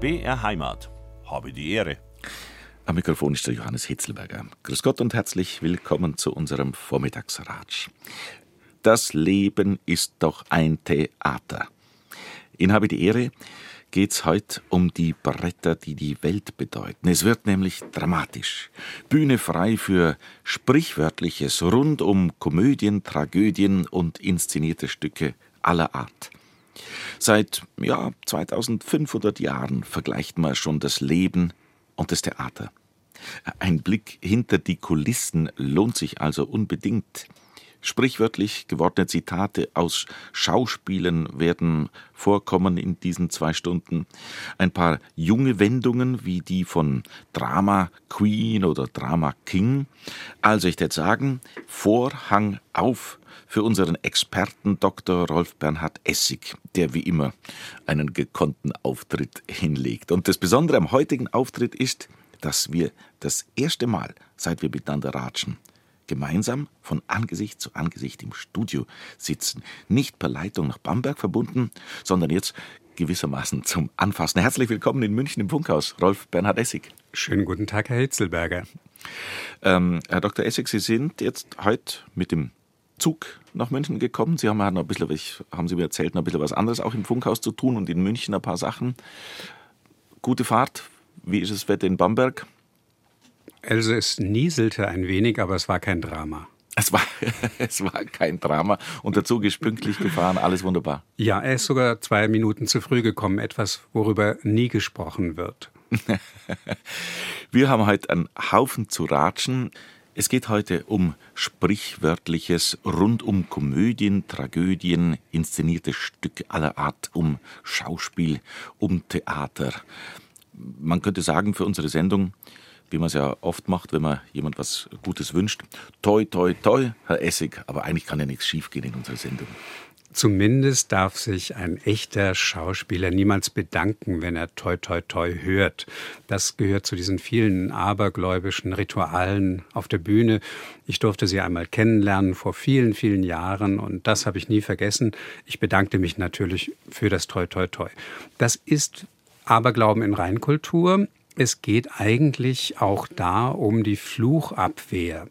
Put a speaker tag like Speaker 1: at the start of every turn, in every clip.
Speaker 1: BR Heimat. Habe die Ehre.
Speaker 2: Am Mikrofon ist der Johannes Hitzelberger. Grüß Gott und herzlich willkommen zu unserem Vormittagsratsch. Das Leben ist doch ein Theater. In Habe die Ehre geht's heute um die Bretter, die die Welt bedeuten. Es wird nämlich dramatisch. Bühne frei für Sprichwörtliches rund um Komödien, Tragödien und inszenierte Stücke aller Art. Seit ja, 2500 Jahren vergleicht man schon das Leben und das Theater. Ein Blick hinter die Kulissen lohnt sich also unbedingt. Sprichwörtlich gewordene Zitate aus Schauspielen werden vorkommen in diesen zwei Stunden. Ein paar junge Wendungen wie die von Drama Queen oder Drama King. Also ich würde sagen, Vorhang auf für unseren Experten Dr. Rolf Bernhard Essig, der wie immer einen gekonnten Auftritt hinlegt. Und das Besondere am heutigen Auftritt ist, dass wir das erste Mal, seit wir miteinander ratschen, gemeinsam von Angesicht zu Angesicht im Studio sitzen. Nicht per Leitung nach Bamberg verbunden, sondern jetzt gewissermaßen zum Anfassen. Herzlich willkommen in München im Funkhaus, Rolf Bernhard Essig.
Speaker 3: Schönen guten Tag, Herr Hitzelberger.
Speaker 2: Ähm, Herr Dr. Essig, Sie sind jetzt heute mit dem Zug nach München gekommen. Sie haben noch ein bisschen, haben Sie mir erzählt, noch ein bisschen was anderes auch im Funkhaus zu tun und in München ein paar Sachen. Gute Fahrt. Wie ist das Wetter in Bamberg?
Speaker 3: Also es nieselte ein wenig, aber es war kein Drama.
Speaker 2: Es war, es war kein Drama und der Zug ist pünktlich gefahren, alles wunderbar.
Speaker 3: Ja, er ist sogar zwei Minuten zu früh gekommen, etwas, worüber nie gesprochen wird.
Speaker 2: Wir haben heute einen Haufen zu ratschen. Es geht heute um Sprichwörtliches rund um Komödien, Tragödien, inszenierte Stücke aller Art, um Schauspiel, um Theater. Man könnte sagen, für unsere Sendung wie man es ja oft macht, wenn man jemand was Gutes wünscht. Toi, toi, toi, Herr Essig, aber eigentlich kann ja nichts schiefgehen in unserer Sendung.
Speaker 3: Zumindest darf sich ein echter Schauspieler niemals bedanken, wenn er toi toi toi hört. Das gehört zu diesen vielen abergläubischen Ritualen auf der Bühne. Ich durfte sie einmal kennenlernen vor vielen, vielen Jahren und das habe ich nie vergessen. Ich bedankte mich natürlich für das toi toi toi. Das ist Aberglauben in Reinkultur. Es geht eigentlich auch da um die Fluchabwehr.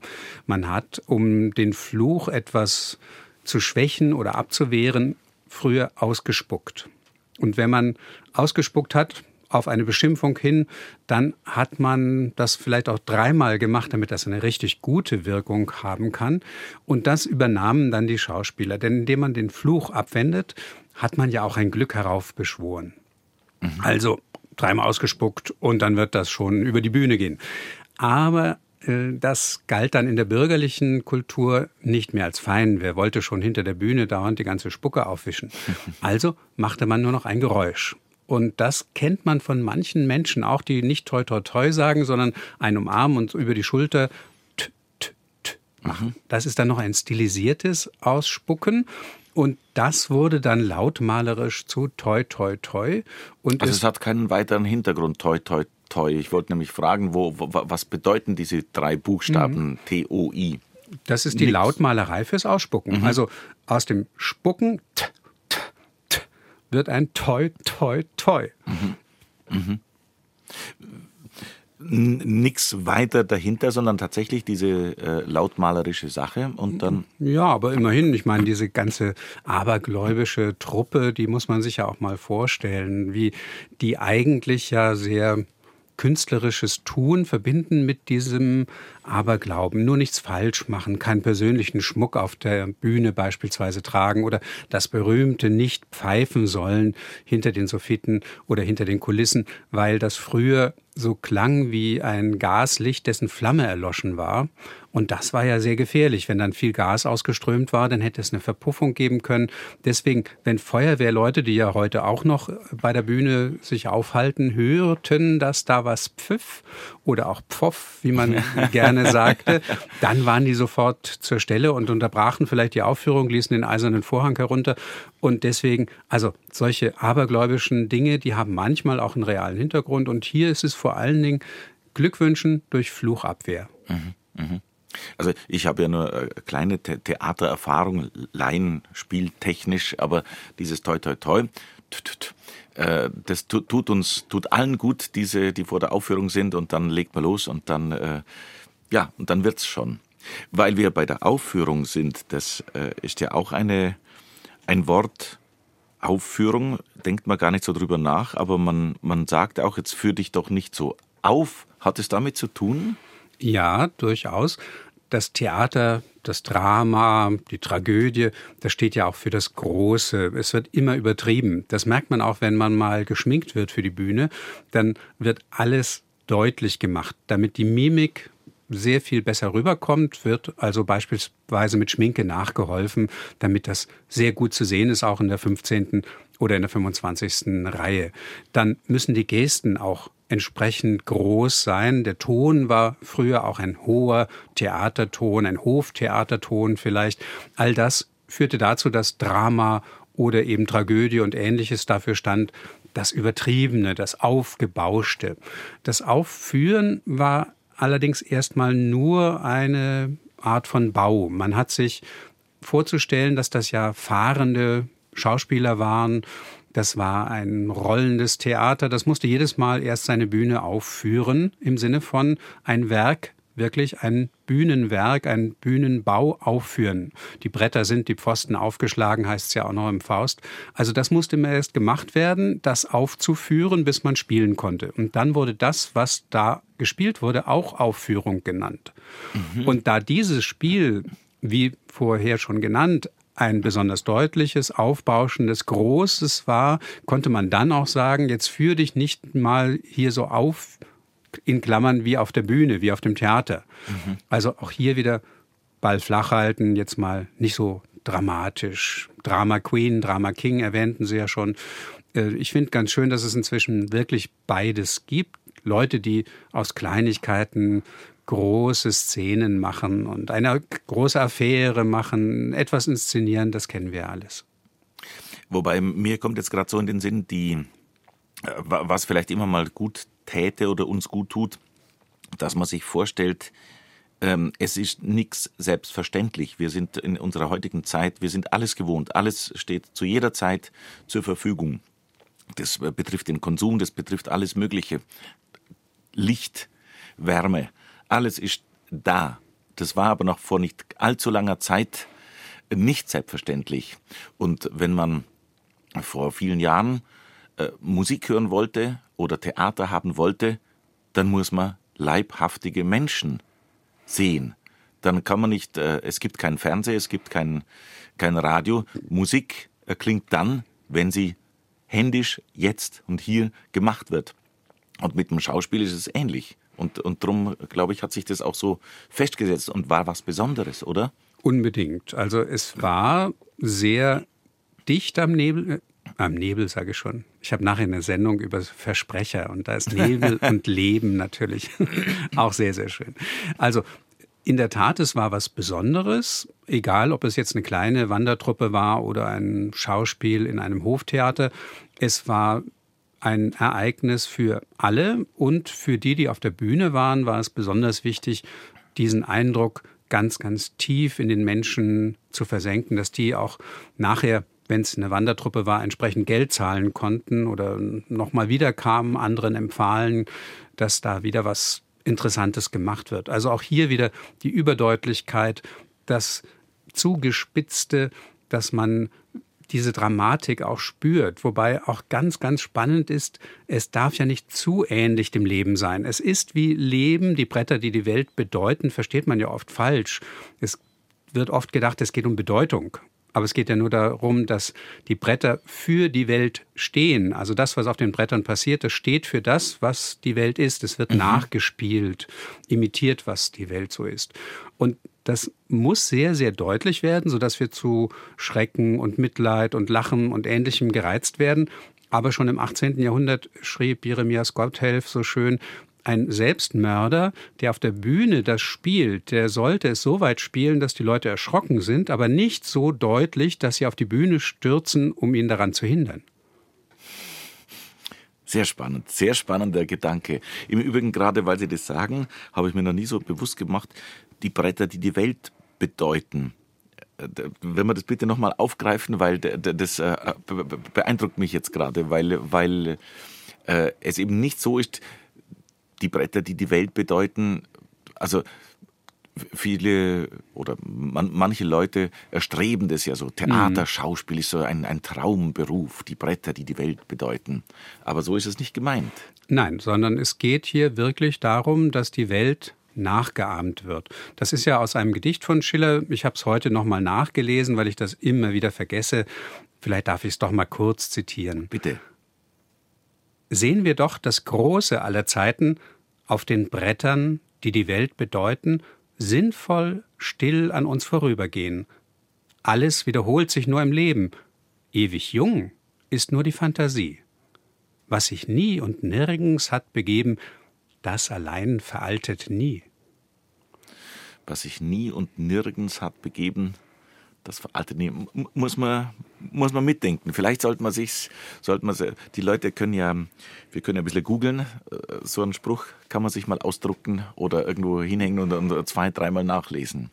Speaker 3: Man hat, um den Fluch etwas zu schwächen oder abzuwehren, früher ausgespuckt. Und wenn man ausgespuckt hat, auf eine Beschimpfung hin, dann hat man das vielleicht auch dreimal gemacht, damit das eine richtig gute Wirkung haben kann. Und das übernahmen dann die Schauspieler. Denn indem man den Fluch abwendet, hat man ja auch ein Glück heraufbeschworen. Mhm. Also dreimal ausgespuckt und dann wird das schon über die Bühne gehen. Aber äh, das galt dann in der bürgerlichen Kultur nicht mehr als fein. Wer wollte schon hinter der Bühne dauernd die ganze Spucke aufwischen? Also machte man nur noch ein Geräusch. Und das kennt man von manchen Menschen auch, die nicht toi toi toi sagen, sondern ein Umarmen und über die Schulter t, t, t machen. Das ist dann noch ein stilisiertes Ausspucken. Und das wurde dann lautmalerisch zu toi toi toi.
Speaker 2: Und also es, es hat keinen weiteren Hintergrund, toi toi toi. Ich wollte nämlich fragen, wo, wo was bedeuten diese drei Buchstaben mhm. T-O-I?
Speaker 3: Das ist die Nix. Lautmalerei fürs Ausspucken. Mhm. Also aus dem Spucken t, t, t, wird ein toi toi toi. Mhm.
Speaker 2: Nichts weiter dahinter, sondern tatsächlich diese äh, lautmalerische Sache und dann.
Speaker 3: Ja, aber immerhin, ich meine, diese ganze abergläubische Truppe, die muss man sich ja auch mal vorstellen, wie die eigentlich ja sehr künstlerisches Tun verbinden mit diesem Aberglauben. Nur nichts falsch machen, keinen persönlichen Schmuck auf der Bühne beispielsweise tragen oder das berühmte nicht pfeifen sollen hinter den Soffiten oder hinter den Kulissen, weil das früher so klang wie ein Gaslicht, dessen Flamme erloschen war. Und das war ja sehr gefährlich. Wenn dann viel Gas ausgeströmt war, dann hätte es eine Verpuffung geben können. Deswegen, wenn Feuerwehrleute, die ja heute auch noch bei der Bühne sich aufhalten, hörten, dass da was pfiff oder auch pfoff, wie man gerne sagte, dann waren die sofort zur Stelle und unterbrachen vielleicht die Aufführung, ließen den eisernen Vorhang herunter. Und deswegen, also solche abergläubischen Dinge, die haben manchmal auch einen realen Hintergrund. Und hier ist es vor allen Dingen Glückwünschen durch Fluchabwehr. Mhm,
Speaker 2: mh. Also ich habe ja nur äh, kleine The Theatererfahrung, Laienspieltechnisch, aber dieses Toi Toi Toi, äh, das tut uns, tut allen gut, diese, die vor der Aufführung sind und dann legt man los und dann, äh, ja, und dann wird's schon. Weil wir bei der Aufführung sind, das äh, ist ja auch eine, ein Wort, Aufführung, denkt man gar nicht so drüber nach, aber man, man sagt auch, jetzt führ dich doch nicht so auf. Hat es damit zu tun?
Speaker 3: Ja, durchaus. Das Theater, das Drama, die Tragödie, das steht ja auch für das Große. Es wird immer übertrieben. Das merkt man auch, wenn man mal geschminkt wird für die Bühne. Dann wird alles deutlich gemacht, damit die Mimik sehr viel besser rüberkommt, wird also beispielsweise mit Schminke nachgeholfen, damit das sehr gut zu sehen ist, auch in der 15. oder in der 25. Reihe. Dann müssen die Gesten auch entsprechend groß sein. Der Ton war früher auch ein hoher Theaterton, ein Hoftheaterton vielleicht. All das führte dazu, dass Drama oder eben Tragödie und ähnliches dafür stand, das Übertriebene, das Aufgebauschte. Das Aufführen war allerdings erstmal nur eine Art von Bau. Man hat sich vorzustellen, dass das ja fahrende Schauspieler waren. Das war ein rollendes Theater. Das musste jedes Mal erst seine Bühne aufführen, im Sinne von ein Werk wirklich ein Bühnenwerk, ein Bühnenbau aufführen. Die Bretter sind, die Pfosten aufgeschlagen, heißt es ja auch noch im Faust. Also das musste immer erst gemacht werden, das aufzuführen, bis man spielen konnte. Und dann wurde das, was da gespielt wurde, auch Aufführung genannt. Mhm. Und da dieses Spiel, wie vorher schon genannt, ein besonders deutliches, aufbauschendes, großes war, konnte man dann auch sagen, jetzt führ dich nicht mal hier so auf, in Klammern wie auf der Bühne, wie auf dem Theater. Mhm. Also auch hier wieder Ball flach halten, jetzt mal nicht so dramatisch. Drama Queen, Drama King erwähnten Sie ja schon. Äh, ich finde ganz schön, dass es inzwischen wirklich beides gibt. Leute, die aus Kleinigkeiten große Szenen machen und eine große Affäre machen, etwas inszenieren, das kennen wir alles.
Speaker 2: Wobei mir kommt jetzt gerade so in den Sinn, die, äh, was vielleicht immer mal gut täte oder uns gut tut, dass man sich vorstellt, ähm, es ist nichts selbstverständlich. Wir sind in unserer heutigen Zeit, wir sind alles gewohnt. Alles steht zu jeder Zeit zur Verfügung. Das betrifft den Konsum, das betrifft alles Mögliche. Licht, Wärme, alles ist da. Das war aber noch vor nicht allzu langer Zeit nicht selbstverständlich. Und wenn man vor vielen Jahren äh, Musik hören wollte oder Theater haben wollte, dann muss man leibhaftige Menschen sehen. Dann kann man nicht, äh, es gibt kein Fernsehen, es gibt kein, kein Radio. Musik erklingt dann, wenn sie händisch jetzt und hier gemacht wird. Und mit dem Schauspiel ist es ähnlich. Und, und darum, glaube ich, hat sich das auch so festgesetzt und war was Besonderes, oder?
Speaker 3: Unbedingt. Also es war sehr dicht am Nebel, am Nebel sage ich schon. Ich habe nachher eine Sendung über Versprecher und da ist Nebel und Leben natürlich auch sehr, sehr schön. Also in der Tat, es war was Besonderes, egal ob es jetzt eine kleine Wandertruppe war oder ein Schauspiel in einem Hoftheater. Es war ein Ereignis für alle und für die, die auf der Bühne waren, war es besonders wichtig, diesen Eindruck ganz, ganz tief in den Menschen zu versenken, dass die auch nachher wenn es eine Wandertruppe war, entsprechend Geld zahlen konnten oder nochmal wieder kamen, anderen empfahlen, dass da wieder was Interessantes gemacht wird. Also auch hier wieder die Überdeutlichkeit, das Zugespitzte, dass man diese Dramatik auch spürt. Wobei auch ganz, ganz spannend ist, es darf ja nicht zu ähnlich dem Leben sein. Es ist wie Leben, die Bretter, die die Welt bedeuten, versteht man ja oft falsch. Es wird oft gedacht, es geht um Bedeutung. Aber es geht ja nur darum, dass die Bretter für die Welt stehen. Also das, was auf den Brettern passiert, das steht für das, was die Welt ist. Es wird mhm. nachgespielt, imitiert, was die Welt so ist. Und das muss sehr, sehr deutlich werden, sodass wir zu Schrecken und Mitleid und Lachen und Ähnlichem gereizt werden. Aber schon im 18. Jahrhundert schrieb Jeremias Gotthelf so schön, ein Selbstmörder, der auf der Bühne das spielt, der sollte es so weit spielen, dass die Leute erschrocken sind, aber nicht so deutlich, dass sie auf die Bühne stürzen, um ihn daran zu hindern.
Speaker 2: Sehr spannend, sehr spannender Gedanke. Im Übrigen, gerade weil Sie das sagen, habe ich mir noch nie so bewusst gemacht, die Bretter, die die Welt bedeuten. wenn wir das bitte nochmal aufgreifen, weil das äh, beeindruckt mich jetzt gerade, weil, weil äh, es eben nicht so ist, die Bretter, die die Welt bedeuten, also viele oder man, manche Leute erstreben das ja so. Theater, mhm. Schauspiel ist so ein, ein Traumberuf, die Bretter, die die Welt bedeuten. Aber so ist es nicht gemeint.
Speaker 3: Nein, sondern es geht hier wirklich darum, dass die Welt nachgeahmt wird. Das ist ja aus einem Gedicht von Schiller. Ich habe es heute noch mal nachgelesen, weil ich das immer wieder vergesse. Vielleicht darf ich es doch mal kurz zitieren.
Speaker 2: Bitte.
Speaker 3: Sehen wir doch das Große aller Zeiten auf den Brettern, die die Welt bedeuten, sinnvoll still an uns vorübergehen. Alles wiederholt sich nur im Leben. Ewig jung ist nur die Fantasie. Was sich nie und nirgends hat begeben, das allein veraltet nie.
Speaker 2: Was sich nie und nirgends hat begeben, das veraltet nie. Muss man, muss man mitdenken. Vielleicht sollte man sich, sollte man, die Leute können ja, wir können ja ein bisschen googeln. Äh, so einen Spruch kann man sich mal ausdrucken oder irgendwo hinhängen und, und zwei, dreimal nachlesen.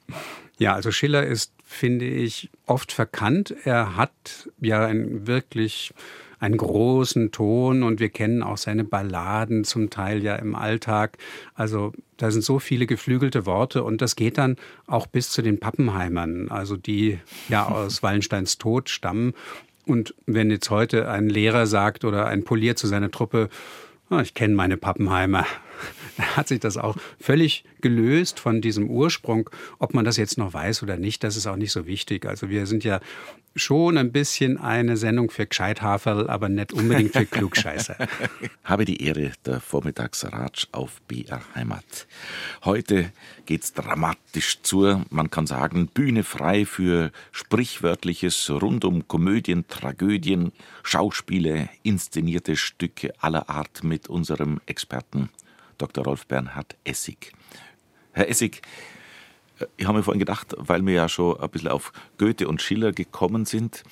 Speaker 3: Ja, also Schiller ist, finde ich, oft verkannt. Er hat ja ein wirklich einen großen Ton und wir kennen auch seine Balladen zum Teil ja im Alltag. Also da sind so viele geflügelte Worte und das geht dann auch bis zu den Pappenheimern, also die ja aus Wallensteins Tod stammen. Und wenn jetzt heute ein Lehrer sagt oder ein Polier zu seiner Truppe, oh, ich kenne meine Pappenheimer, hat sich das auch völlig gelöst von diesem Ursprung. Ob man das jetzt noch weiß oder nicht, das ist auch nicht so wichtig. Also wir sind ja schon ein bisschen eine Sendung für Gescheithaferl, aber nicht unbedingt für Klugscheißer.
Speaker 2: Habe die Ehre der Vormittagsratsch auf BR Heimat. Heute geht's dramatisch zur, man kann sagen, Bühne frei für sprichwörtliches rund um Komödien, Tragödien, Schauspiele, inszenierte Stücke aller Art mit unserem Experten Dr. Rolf Bernhard Essig. Herr Essig, äh, ich habe mir vorhin gedacht, weil wir ja schon ein bisschen auf Goethe und Schiller gekommen sind,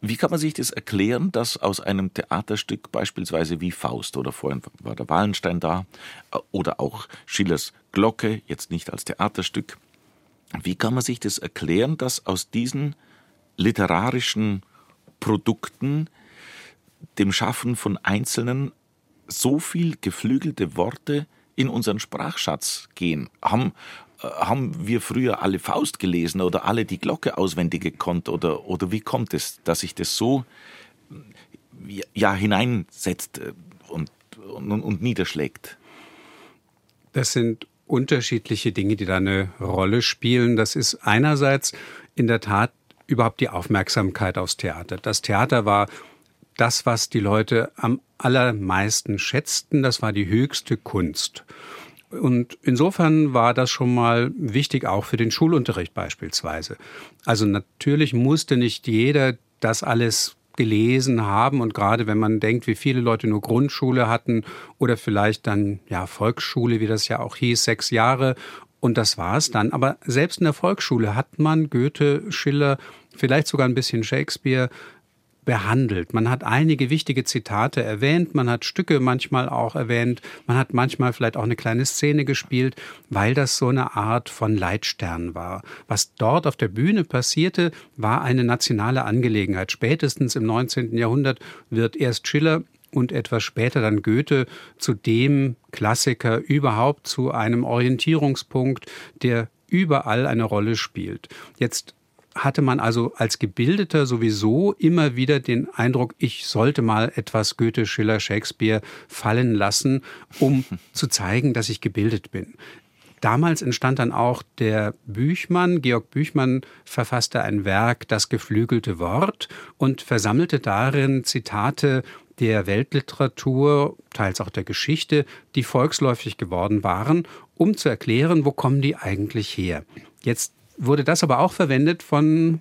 Speaker 2: wie kann man sich das erklären, dass aus einem Theaterstück beispielsweise wie Faust oder vorhin war der Wallenstein da äh, oder auch Schillers Glocke, jetzt nicht als Theaterstück, wie kann man sich das erklären, dass aus diesen literarischen Produkten dem Schaffen von Einzelnen so viel geflügelte Worte in unseren Sprachschatz gehen. Haben, äh, haben wir früher alle Faust gelesen oder alle die Glocke auswendig gekonnt oder, oder wie kommt es, dass sich das so ja, hineinsetzt äh, und, und, und niederschlägt?
Speaker 3: Das sind unterschiedliche Dinge, die da eine Rolle spielen. Das ist einerseits in der Tat überhaupt die Aufmerksamkeit aufs Theater. Das Theater war das, was die Leute am allermeisten schätzten. Das war die höchste Kunst. Und insofern war das schon mal wichtig, auch für den Schulunterricht beispielsweise. Also natürlich musste nicht jeder das alles gelesen haben und gerade wenn man denkt, wie viele Leute nur Grundschule hatten oder vielleicht dann ja Volksschule, wie das ja auch hieß, sechs Jahre und das war es dann. Aber selbst in der Volksschule hat man Goethe, Schiller, vielleicht sogar ein bisschen Shakespeare behandelt. Man hat einige wichtige Zitate erwähnt, man hat Stücke manchmal auch erwähnt, man hat manchmal vielleicht auch eine kleine Szene gespielt, weil das so eine Art von Leitstern war. Was dort auf der Bühne passierte, war eine nationale Angelegenheit. Spätestens im 19. Jahrhundert wird erst Schiller und etwas später dann Goethe zu dem Klassiker überhaupt, zu einem Orientierungspunkt, der überall eine Rolle spielt. Jetzt hatte man also als Gebildeter sowieso immer wieder den Eindruck, ich sollte mal etwas Goethe, Schiller, Shakespeare fallen lassen, um zu zeigen, dass ich gebildet bin. Damals entstand dann auch der Büchmann. Georg Büchmann verfasste ein Werk, Das geflügelte Wort, und versammelte darin Zitate der Weltliteratur, teils auch der Geschichte, die volksläufig geworden waren, um zu erklären, wo kommen die eigentlich her. Jetzt wurde das aber auch verwendet von,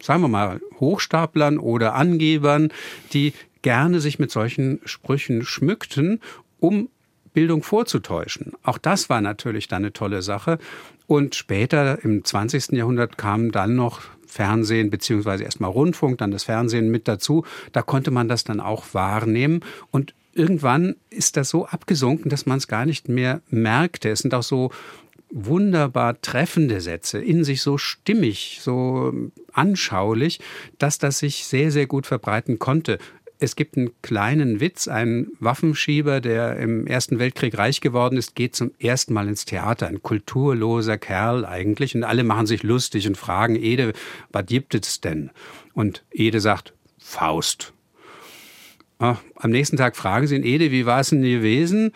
Speaker 3: sagen wir mal, Hochstaplern oder Angebern, die gerne sich mit solchen Sprüchen schmückten, um Bildung vorzutäuschen. Auch das war natürlich dann eine tolle Sache. Und später im 20. Jahrhundert kam dann noch Fernsehen beziehungsweise erstmal Rundfunk, dann das Fernsehen mit dazu. Da konnte man das dann auch wahrnehmen. Und irgendwann ist das so abgesunken, dass man es gar nicht mehr merkte. Es sind auch so wunderbar treffende Sätze, in sich so stimmig, so anschaulich, dass das sich sehr, sehr gut verbreiten konnte. Es gibt einen kleinen Witz, ein Waffenschieber, der im Ersten Weltkrieg reich geworden ist, geht zum ersten Mal ins Theater. Ein kulturloser Kerl eigentlich. Und alle machen sich lustig und fragen Ede, was gibt es denn? Und Ede sagt, Faust. Ah, am nächsten Tag fragen sie ihn, Ede, wie war es denn gewesen?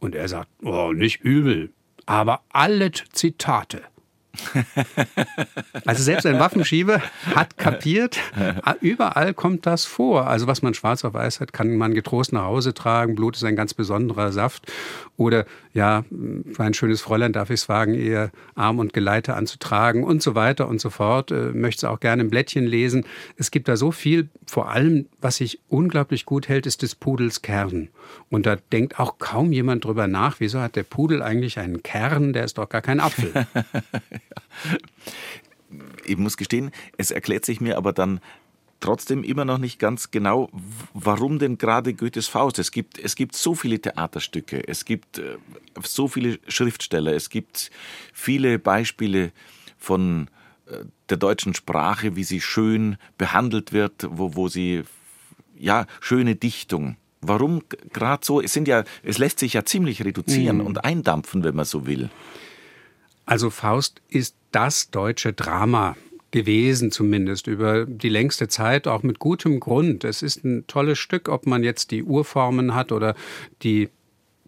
Speaker 3: Und er sagt, oh, nicht übel, aber alle Zitate. Also selbst ein Waffenschieber hat kapiert, überall kommt das vor. Also was man schwarz auf weiß hat, kann man getrost nach Hause tragen. Blut ist ein ganz besonderer Saft. Oder ja, für ein schönes Fräulein darf ich es wagen, ihr Arm und Geleite anzutragen und so weiter und so fort. Äh, möchte es auch gerne im Blättchen lesen. Es gibt da so viel. Vor allem, was sich unglaublich gut hält, ist des Pudels Kern. Und da denkt auch kaum jemand drüber nach, wieso hat der Pudel eigentlich einen Kern? Der ist doch gar kein Apfel.
Speaker 2: Ich muss gestehen, es erklärt sich mir aber dann trotzdem immer noch nicht ganz genau, warum denn gerade Goethes Faust? Es gibt, es gibt so viele Theaterstücke, es gibt äh, so viele Schriftsteller, es gibt viele Beispiele von äh, der deutschen Sprache, wie sie schön behandelt wird, wo, wo sie, ja, schöne Dichtung. Warum gerade so? Es sind ja, es lässt sich ja ziemlich reduzieren mhm. und eindampfen, wenn man so will.
Speaker 3: Also Faust ist das deutsche Drama gewesen, zumindest über die längste Zeit, auch mit gutem Grund. Es ist ein tolles Stück, ob man jetzt die Urformen hat oder die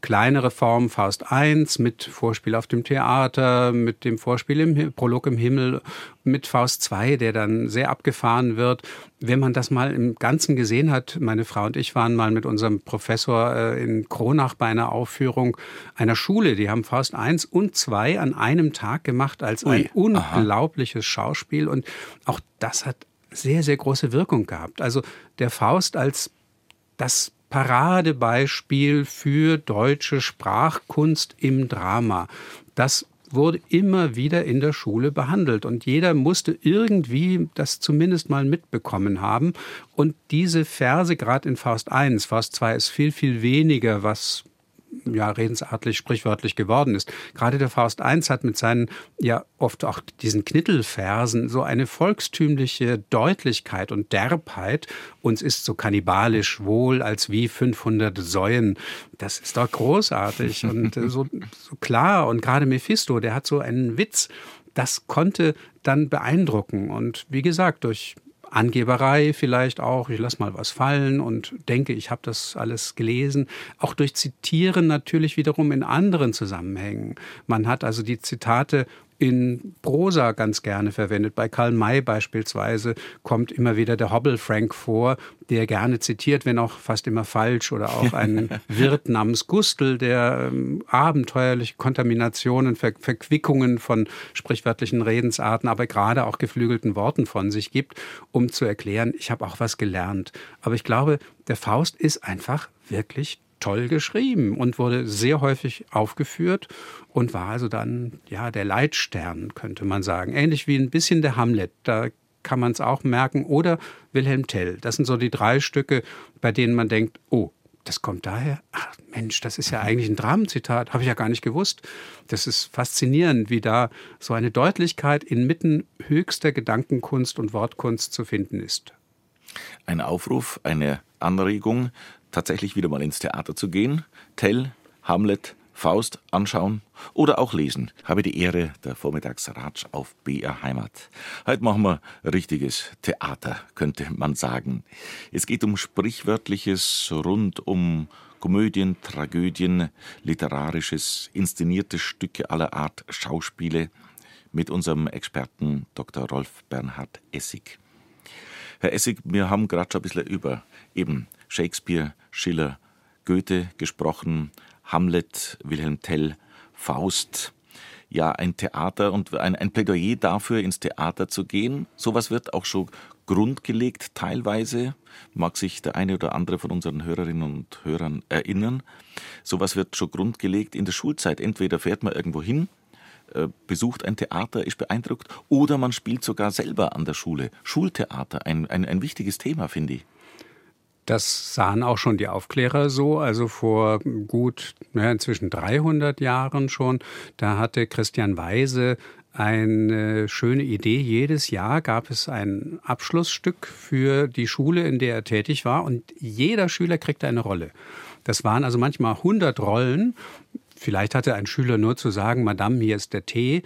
Speaker 3: kleinere Form Faust I mit Vorspiel auf dem Theater, mit dem Vorspiel im Prolog im Himmel, mit Faust II, der dann sehr abgefahren wird. Wenn man das mal im Ganzen gesehen hat, meine Frau und ich waren mal mit unserem Professor äh, in Kronach bei einer Aufführung einer Schule. Die haben Faust I und II an einem Tag gemacht als Ui, ein unglaubliches aha. Schauspiel. Und auch das hat sehr, sehr große Wirkung gehabt. Also der Faust als das Paradebeispiel für deutsche Sprachkunst im Drama. Das wurde immer wieder in der Schule behandelt und jeder musste irgendwie das zumindest mal mitbekommen haben. Und diese Verse, gerade in Faust I, Faust II ist viel, viel weniger, was ja, redensartlich, sprichwörtlich geworden ist. Gerade der Faust I hat mit seinen, ja, oft auch diesen Knittelversen so eine volkstümliche Deutlichkeit und Derbheit. Uns ist so kannibalisch wohl als wie 500 Säuen. Das ist doch großartig und äh, so, so klar. Und gerade Mephisto, der hat so einen Witz, das konnte dann beeindrucken. Und wie gesagt, durch Angeberei vielleicht auch, ich lasse mal was fallen und denke, ich habe das alles gelesen. Auch durch Zitieren natürlich wiederum in anderen Zusammenhängen. Man hat also die Zitate in Prosa ganz gerne verwendet. Bei Karl May beispielsweise kommt immer wieder der Hobble Frank vor, der gerne zitiert, wenn auch fast immer falsch, oder auch ein Wirt namens Gustl, der ähm, abenteuerliche Kontaminationen, Ver Verquickungen von sprichwörtlichen Redensarten, aber gerade auch geflügelten Worten von sich gibt, um zu erklären, ich habe auch was gelernt. Aber ich glaube, der Faust ist einfach wirklich toll geschrieben und wurde sehr häufig aufgeführt und war also dann ja der Leitstern, könnte man sagen. Ähnlich wie ein bisschen der Hamlet. Da kann man es auch merken. Oder Wilhelm Tell. Das sind so die drei Stücke, bei denen man denkt, oh, das kommt daher. Ach Mensch, das ist ja eigentlich ein Dramenzitat. Habe ich ja gar nicht gewusst. Das ist faszinierend, wie da so eine Deutlichkeit inmitten höchster Gedankenkunst und Wortkunst zu finden ist.
Speaker 2: Ein Aufruf, eine Anregung, tatsächlich wieder mal ins Theater zu gehen. Tell, Hamlet, Faust anschauen oder auch lesen. Habe die Ehre der Vormittagsratsch auf BR Heimat. Heute machen wir richtiges Theater, könnte man sagen. Es geht um Sprichwörtliches rund um Komödien, Tragödien, literarisches, inszenierte Stücke aller Art, Schauspiele mit unserem Experten Dr. Rolf Bernhard Essig. Herr Essig, wir haben gerade schon ein bisschen über eben Shakespeare, Schiller, Goethe gesprochen, Hamlet, Wilhelm Tell, Faust. Ja, ein Theater und ein, ein Plädoyer dafür, ins Theater zu gehen. Sowas wird auch schon grundgelegt, teilweise. Mag sich der eine oder andere von unseren Hörerinnen und Hörern erinnern. Sowas wird schon grundgelegt in der Schulzeit. Entweder fährt man irgendwo hin, äh, besucht ein Theater, ist beeindruckt, oder man spielt sogar selber an der Schule. Schultheater, ein, ein, ein wichtiges Thema, finde ich.
Speaker 3: Das sahen auch schon die Aufklärer so, also vor gut, naja, inzwischen 300 Jahren schon. Da hatte Christian Weise eine schöne Idee. Jedes Jahr gab es ein Abschlussstück für die Schule, in der er tätig war und jeder Schüler kriegte eine Rolle. Das waren also manchmal 100 Rollen Vielleicht hatte ein Schüler nur zu sagen, Madame, hier ist der Tee.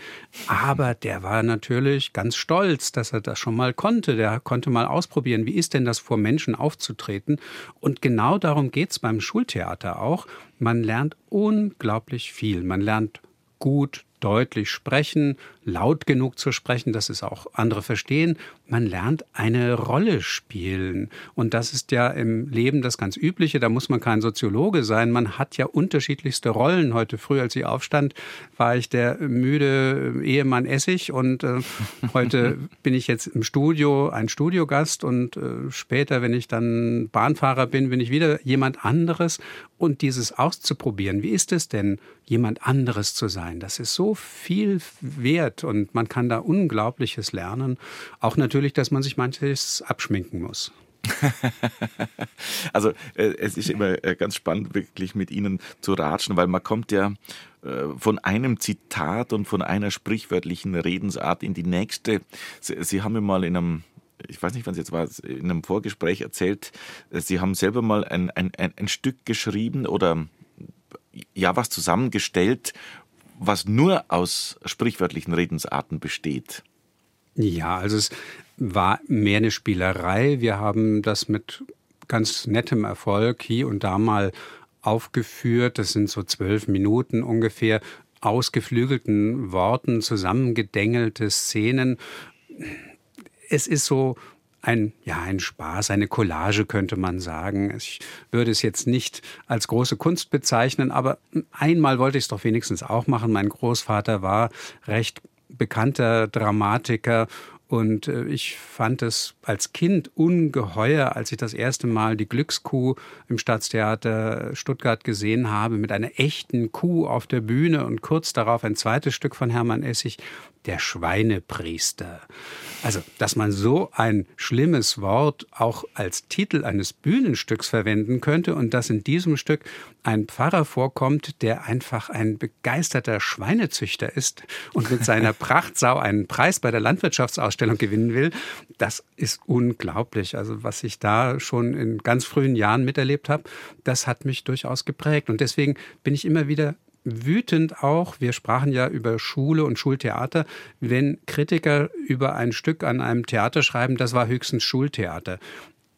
Speaker 3: Aber der war natürlich ganz stolz, dass er das schon mal konnte. Der konnte mal ausprobieren, wie ist denn das vor Menschen aufzutreten. Und genau darum geht es beim Schultheater auch. Man lernt unglaublich viel. Man lernt gut deutlich sprechen, laut genug zu sprechen, dass es auch andere verstehen. Man lernt eine Rolle spielen. Und das ist ja im Leben das ganz Übliche. Da muss man kein Soziologe sein. Man hat ja unterschiedlichste Rollen. Heute früh, als ich aufstand, war ich der müde Ehemann Essig. Und äh, heute bin ich jetzt im Studio ein Studiogast. Und äh, später, wenn ich dann Bahnfahrer bin, bin ich wieder jemand anderes. Und dieses auszuprobieren, wie ist es denn, jemand anderes zu sein? Das ist so viel wert und man kann da Unglaubliches lernen. Auch natürlich, dass man sich manches abschminken muss.
Speaker 2: also äh, es ist immer äh, ganz spannend, wirklich mit Ihnen zu ratschen, weil man kommt ja äh, von einem Zitat und von einer sprichwörtlichen Redensart in die nächste. Sie, Sie haben mir mal in einem ich weiß nicht, wann es jetzt war, in einem Vorgespräch erzählt, äh, Sie haben selber mal ein, ein, ein Stück geschrieben oder ja was zusammengestellt, was nur aus sprichwörtlichen Redensarten besteht.
Speaker 3: Ja, also es war mehr eine Spielerei. Wir haben das mit ganz nettem Erfolg hier und da mal aufgeführt. Das sind so zwölf Minuten ungefähr ausgeflügelten Worten zusammengedengelte Szenen. Es ist so ein, ja, ein Spaß, eine Collage könnte man sagen. Ich würde es jetzt nicht als große Kunst bezeichnen, aber einmal wollte ich es doch wenigstens auch machen. Mein Großvater war recht bekannter Dramatiker und äh, ich fand es als Kind ungeheuer, als ich das erste Mal die Glückskuh im Staatstheater Stuttgart gesehen habe, mit einer echten Kuh auf der Bühne und kurz darauf ein zweites Stück von Hermann Essig, der Schweinepriester. Also, dass man so ein schlimmes Wort auch als Titel eines Bühnenstücks verwenden könnte und dass in diesem Stück ein Pfarrer vorkommt, der einfach ein begeisterter Schweinezüchter ist und mit seiner Prachtsau einen Preis bei der Landwirtschaftsausstellung gewinnen will, das ist unglaublich. Also, was ich da schon in ganz frühen Jahren miterlebt habe, das hat mich durchaus geprägt. Und deswegen bin ich immer wieder wütend auch, wir sprachen ja über Schule und Schultheater, wenn Kritiker über ein Stück an einem Theater schreiben, das war höchstens Schultheater.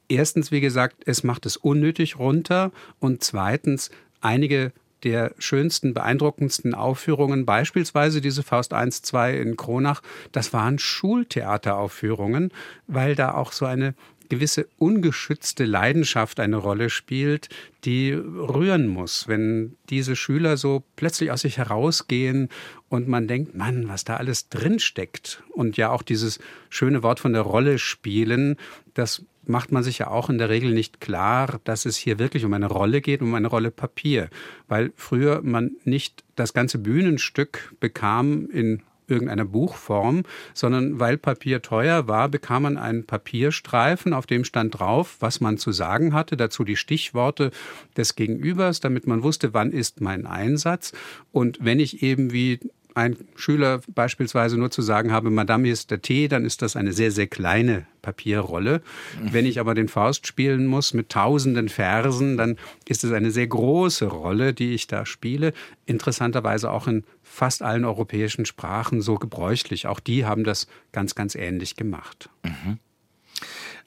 Speaker 3: Erstens, wie gesagt, es macht es unnötig runter. Und zweitens, einige der schönsten, beeindruckendsten Aufführungen, beispielsweise diese Faust 1, 2 in Kronach, das waren Schultheateraufführungen, weil da auch so eine gewisse ungeschützte Leidenschaft eine Rolle spielt, die rühren muss. Wenn diese Schüler so plötzlich aus sich herausgehen und man denkt, Mann, was da alles drinsteckt. Und ja auch dieses schöne Wort von der Rolle spielen, das macht man sich ja auch in der Regel nicht klar, dass es hier wirklich um eine Rolle geht, um eine Rolle Papier. Weil früher man nicht das ganze Bühnenstück bekam in irgendeiner Buchform, sondern weil Papier teuer war, bekam man einen Papierstreifen, auf dem stand drauf, was man zu sagen hatte, dazu die Stichworte des Gegenübers, damit man wusste, wann ist mein Einsatz. Und wenn ich eben wie ein Schüler beispielsweise nur zu sagen habe, Madame, hier ist der Tee, dann ist das eine sehr, sehr kleine Papierrolle. Wenn ich aber den Faust spielen muss mit tausenden Versen, dann ist es eine sehr große Rolle, die ich da spiele. Interessanterweise auch in fast allen europäischen Sprachen so gebräuchlich. Auch die haben das ganz, ganz ähnlich gemacht.
Speaker 2: Mhm.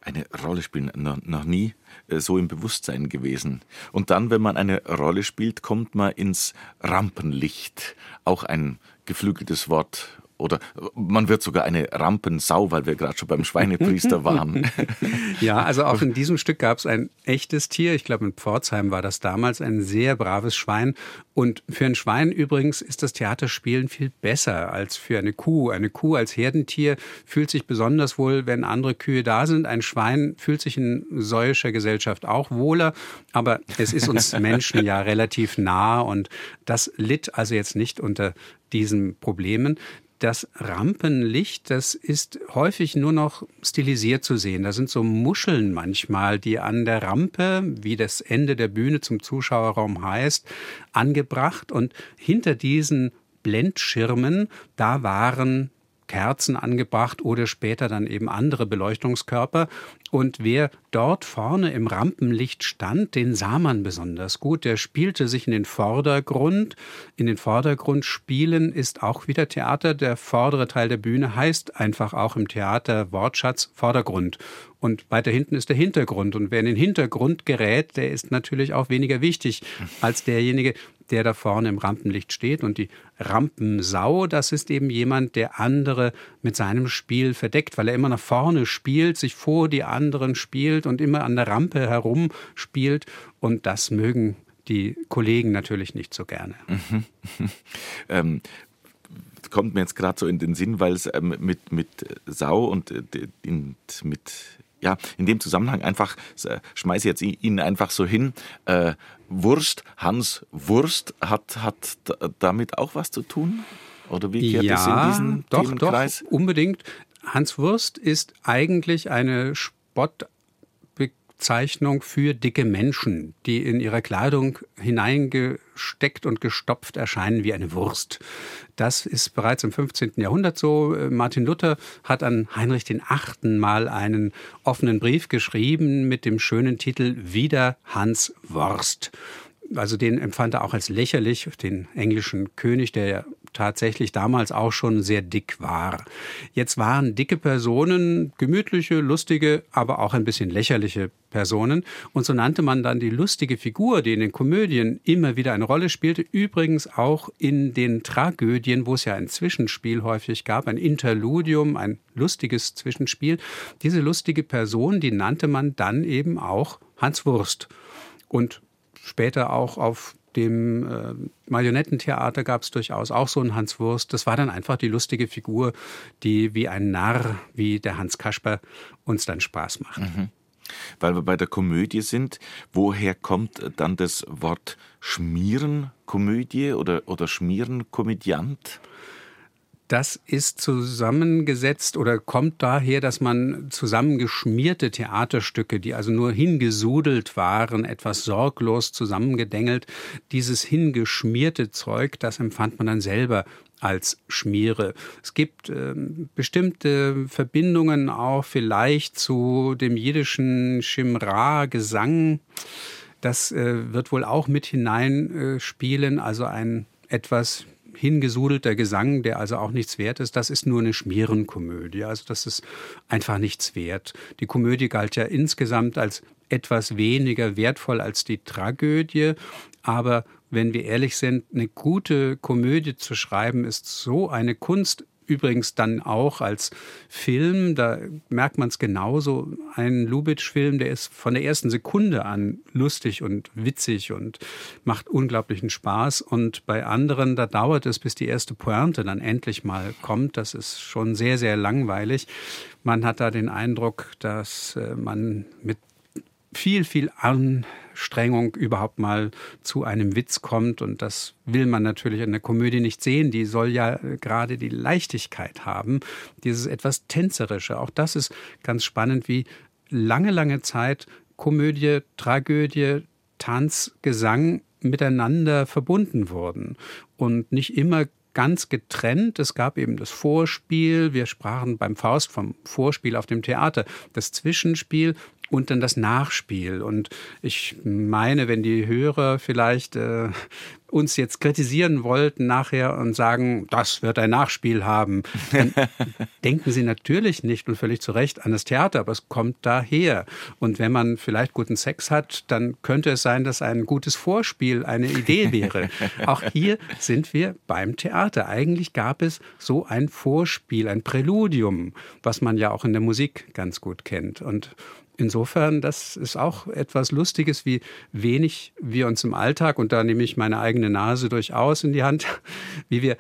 Speaker 2: Eine Rolle spielen, noch, noch nie äh, so im Bewusstsein gewesen. Und dann, wenn man eine Rolle spielt, kommt man ins Rampenlicht. Auch ein geflügeltes Wort oder man wird sogar eine Rampensau, weil wir gerade schon beim Schweinepriester waren.
Speaker 3: ja, also auch in diesem Stück gab es ein echtes Tier. Ich glaube, in Pforzheim war das damals ein sehr braves Schwein. Und für ein Schwein übrigens ist das Theaterspielen viel besser als für eine Kuh. Eine Kuh als Herdentier fühlt sich besonders wohl, wenn andere Kühe da sind. Ein Schwein fühlt sich in säuischer Gesellschaft auch wohler. Aber es ist uns Menschen ja relativ nah und das litt also jetzt nicht unter diesen Problemen. Das Rampenlicht, das ist häufig nur noch stilisiert zu sehen. Da sind so Muscheln manchmal, die an der Rampe, wie das Ende der Bühne zum Zuschauerraum heißt, angebracht und hinter diesen Blendschirmen, da waren Kerzen angebracht oder später dann eben andere Beleuchtungskörper. Und wer dort vorne im Rampenlicht stand, den sah man besonders gut. Der spielte sich in den Vordergrund. In den Vordergrund spielen ist auch wieder Theater. Der vordere Teil der Bühne heißt einfach auch im Theater Wortschatz Vordergrund. Und weiter hinten ist der Hintergrund. Und wer in den Hintergrund gerät, der ist natürlich auch weniger wichtig als derjenige, der da vorne im Rampenlicht steht. Und die Rampensau, das ist eben jemand, der andere mit seinem Spiel verdeckt, weil er immer nach vorne spielt, sich vor die anderen spielt und immer an der Rampe herum spielt. Und das mögen die Kollegen natürlich nicht so gerne.
Speaker 2: Ähm, kommt mir jetzt gerade so in den Sinn, weil es ähm, mit, mit Sau und äh, in, mit ja, in dem Zusammenhang einfach, äh, schmeiße jetzt ihn einfach so hin, äh, Wurst, Hans Wurst, hat, hat damit auch was zu tun? Oder wie kehrt
Speaker 3: ja,
Speaker 2: es in diesen
Speaker 3: doch,
Speaker 2: Themenkreis?
Speaker 3: Doch, unbedingt. Hans Wurst ist eigentlich eine Spott Bezeichnung für dicke Menschen, die in ihrer Kleidung hineingesteckt und gestopft erscheinen wie eine Wurst. Das ist bereits im 15. Jahrhundert so. Martin Luther hat an Heinrich den Achten mal einen offenen Brief geschrieben mit dem schönen Titel Wieder Hans Wurst also den empfand er auch als lächerlich, den englischen König, der ja tatsächlich damals auch schon sehr dick war. Jetzt waren dicke Personen gemütliche, lustige, aber auch ein bisschen lächerliche Personen. Und so nannte man dann die lustige Figur, die in den Komödien immer wieder eine Rolle spielte, übrigens auch in den Tragödien, wo es ja ein Zwischenspiel häufig gab, ein Interludium, ein lustiges Zwischenspiel. Diese lustige Person, die nannte man dann eben auch Hans Wurst. Und später auch auf dem äh, Marionettentheater gab es durchaus auch so einen Hans Wurst. Das war dann einfach die lustige Figur, die wie ein Narr, wie der Hans Kasper, uns dann Spaß macht. Mhm.
Speaker 2: Weil wir bei der Komödie sind, woher kommt dann das Wort Schmierenkomödie oder, oder Schmierenkomödiant?
Speaker 3: Das ist zusammengesetzt oder kommt daher, dass man zusammengeschmierte Theaterstücke, die also nur hingesudelt waren, etwas sorglos zusammengedengelt, dieses hingeschmierte Zeug, das empfand man dann selber als Schmiere. Es gibt äh, bestimmte Verbindungen auch vielleicht zu dem jiddischen Shimra-Gesang. Das äh, wird wohl auch mit hineinspielen, also ein etwas hingesudelter Gesang, der also auch nichts wert ist, das ist nur eine Schmierenkomödie. Also das ist einfach nichts wert. Die Komödie galt ja insgesamt als etwas weniger wertvoll als die Tragödie, aber wenn wir ehrlich sind, eine gute Komödie zu schreiben, ist so eine Kunst, übrigens dann auch als Film, da merkt man es genauso, ein Lubitsch-Film, der ist von der ersten Sekunde an lustig und witzig und macht unglaublichen Spaß. Und bei anderen, da dauert es, bis die erste Pointe dann endlich mal kommt. Das ist schon sehr, sehr langweilig. Man hat da den Eindruck, dass äh, man mit viel, viel Anstrengung überhaupt mal zu einem Witz kommt. Und das will man natürlich in der Komödie nicht sehen. Die soll ja gerade die Leichtigkeit haben, dieses etwas Tänzerische. Auch das ist ganz spannend, wie lange, lange Zeit Komödie, Tragödie, Tanz, Gesang miteinander verbunden wurden und nicht immer ganz getrennt. Es gab eben das Vorspiel. Wir sprachen beim Faust vom Vorspiel auf dem Theater. Das Zwischenspiel und dann das Nachspiel. Und ich meine, wenn die Hörer vielleicht äh, uns jetzt kritisieren wollten nachher und sagen, das wird ein Nachspiel haben, dann denken sie natürlich nicht und völlig zu Recht an das Theater, aber es kommt daher. Und wenn man vielleicht guten Sex hat, dann könnte es sein, dass ein gutes Vorspiel eine Idee wäre. Auch hier sind wir beim Theater. Eigentlich gab es so ein Vorspiel, ein Präludium, was man ja auch in der Musik ganz gut kennt. Und Insofern, das ist auch etwas Lustiges, wie wenig wir uns im Alltag, und da nehme ich meine eigene Nase durchaus in die Hand, wie wir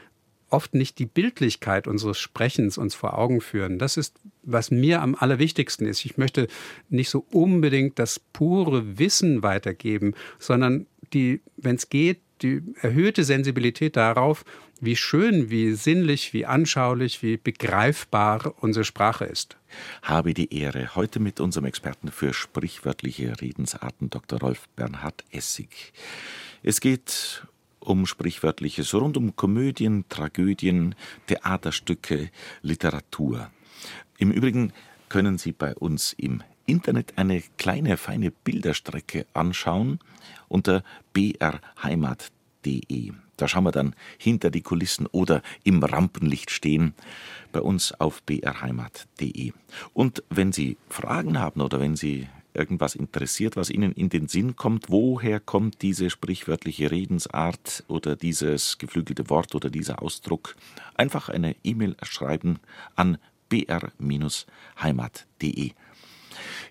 Speaker 3: oft nicht die Bildlichkeit unseres Sprechens uns vor Augen führen. Das ist, was mir am allerwichtigsten ist. Ich möchte nicht so unbedingt das pure Wissen weitergeben, sondern die, wenn es geht, die erhöhte Sensibilität darauf, wie schön, wie sinnlich, wie anschaulich, wie begreifbar unsere Sprache ist.
Speaker 2: Habe die Ehre, heute mit unserem Experten für sprichwörtliche Redensarten, Dr. Rolf Bernhard Essig. Es geht um Sprichwörtliches rund um Komödien, Tragödien, Theaterstücke, Literatur. Im Übrigen können Sie bei uns im Internet eine kleine, feine Bilderstrecke anschauen unter brheimat.de. Da schauen wir dann hinter die Kulissen oder im Rampenlicht stehen bei uns auf brheimat.de. Und wenn Sie Fragen haben oder wenn Sie irgendwas interessiert, was Ihnen in den Sinn kommt, woher kommt diese sprichwörtliche Redensart oder dieses geflügelte Wort oder dieser Ausdruck, einfach eine E-Mail schreiben an br-heimat.de.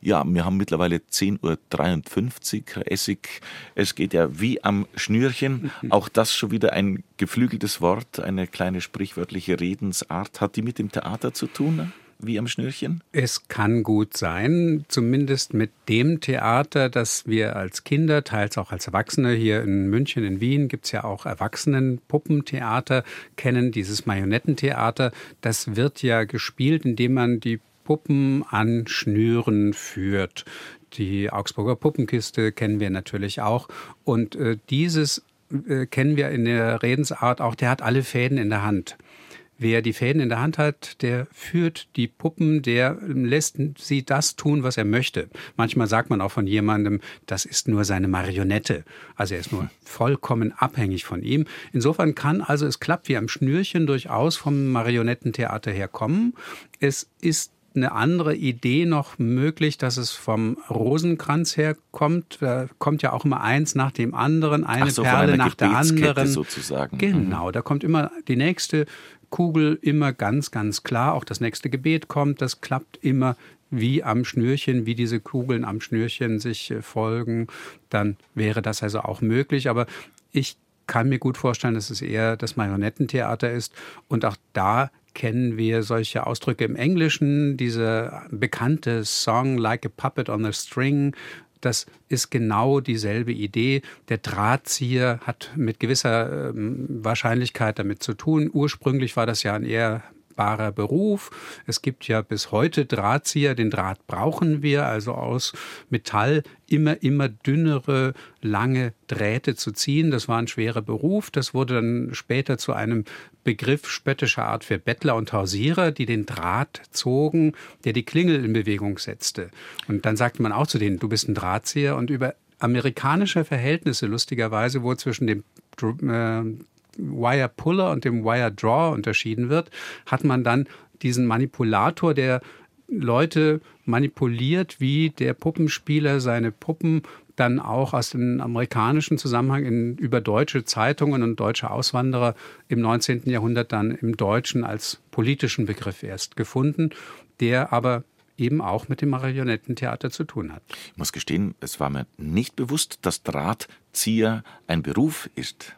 Speaker 2: Ja, wir haben mittlerweile 10.53 Uhr, Herr Essig. Es geht ja wie am Schnürchen. Auch das schon wieder ein geflügeltes Wort, eine kleine sprichwörtliche Redensart. Hat die mit dem Theater zu tun? wie am Schnürchen?
Speaker 3: Es kann gut sein, zumindest mit dem Theater, das wir als Kinder, teils auch als Erwachsene hier in München, in Wien gibt es ja auch Erwachsenenpuppentheater kennen, dieses Marionettentheater. Das wird ja gespielt, indem man die Puppen an Schnüren führt. Die Augsburger Puppenkiste kennen wir natürlich auch. Und äh, dieses äh, kennen wir in der Redensart auch, der hat alle Fäden in der Hand. Wer die Fäden in der Hand hat, der führt die Puppen, der lässt sie das tun, was er möchte. Manchmal sagt man auch von jemandem, das ist nur seine Marionette. Also er ist nur vollkommen abhängig von ihm. Insofern kann also, es klappt wie am Schnürchen durchaus vom Marionettentheater herkommen. Es ist eine andere Idee noch möglich, dass es vom Rosenkranz herkommt. Da kommt ja auch immer eins nach dem anderen, eine so, Perle nach der anderen.
Speaker 2: Sozusagen.
Speaker 3: Genau, mhm. da kommt immer die nächste Kugel immer ganz, ganz klar. Auch das nächste Gebet kommt, das klappt immer wie am Schnürchen, wie diese Kugeln am Schnürchen sich äh, folgen. Dann wäre das also auch möglich. Aber ich kann mir gut vorstellen, dass es eher das Marionettentheater ist. Und auch da kennen wir solche Ausdrücke im Englischen, diese bekannte Song Like a Puppet on a String. Das ist genau dieselbe Idee. Der Drahtzieher hat mit gewisser ähm, Wahrscheinlichkeit damit zu tun. Ursprünglich war das ja ein eher brauchbarer Beruf. Es gibt ja bis heute Drahtzieher, den Draht brauchen wir, also aus Metall immer, immer dünnere, lange Drähte zu ziehen. Das war ein schwerer Beruf. Das wurde dann später zu einem Begriff spöttischer Art für Bettler und Hausierer, die den Draht zogen, der die Klingel in Bewegung setzte. Und dann sagte man auch zu denen, du bist ein Drahtzieher und über amerikanische Verhältnisse lustigerweise, wo zwischen dem äh, Wire Puller und dem Wire Draw unterschieden wird, hat man dann diesen Manipulator, der Leute manipuliert, wie der Puppenspieler seine Puppen dann auch aus dem amerikanischen Zusammenhang in, über deutsche Zeitungen und deutsche Auswanderer im 19. Jahrhundert dann im Deutschen als politischen Begriff erst gefunden, der aber eben auch mit dem Marionettentheater zu tun hat.
Speaker 2: Ich muss gestehen, es war mir nicht bewusst, dass Drahtzieher ein Beruf ist.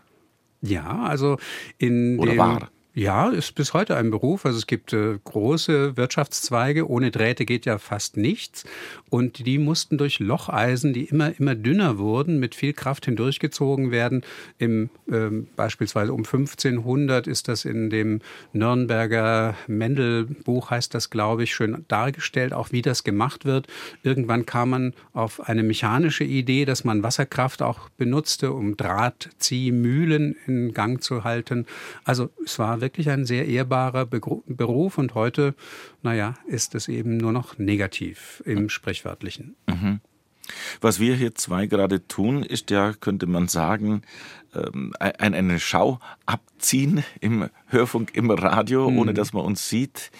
Speaker 3: Ja, also in
Speaker 2: Oder
Speaker 3: dem,
Speaker 2: war.
Speaker 3: Ja, ist bis heute ein Beruf. Also es gibt äh, große Wirtschaftszweige. Ohne Drähte geht ja fast nichts. Und die mussten durch Locheisen, die immer, immer dünner wurden, mit viel Kraft hindurchgezogen werden. Im, ähm, beispielsweise um 1500 ist das in dem Nürnberger Mendelbuch, heißt das, glaube ich, schön dargestellt, auch wie das gemacht wird. Irgendwann kam man auf eine mechanische Idee, dass man Wasserkraft auch benutzte, um Drahtziehmühlen in Gang zu halten. Also es war wirklich ein sehr ehrbarer Beruf und heute, naja, ist es eben nur noch negativ im Sprichwörtlichen.
Speaker 2: Mhm. Was wir hier zwei gerade tun, ist ja, könnte man sagen, ähm, eine Schau abziehen im Hörfunk, im Radio, mhm. ohne dass man uns sieht.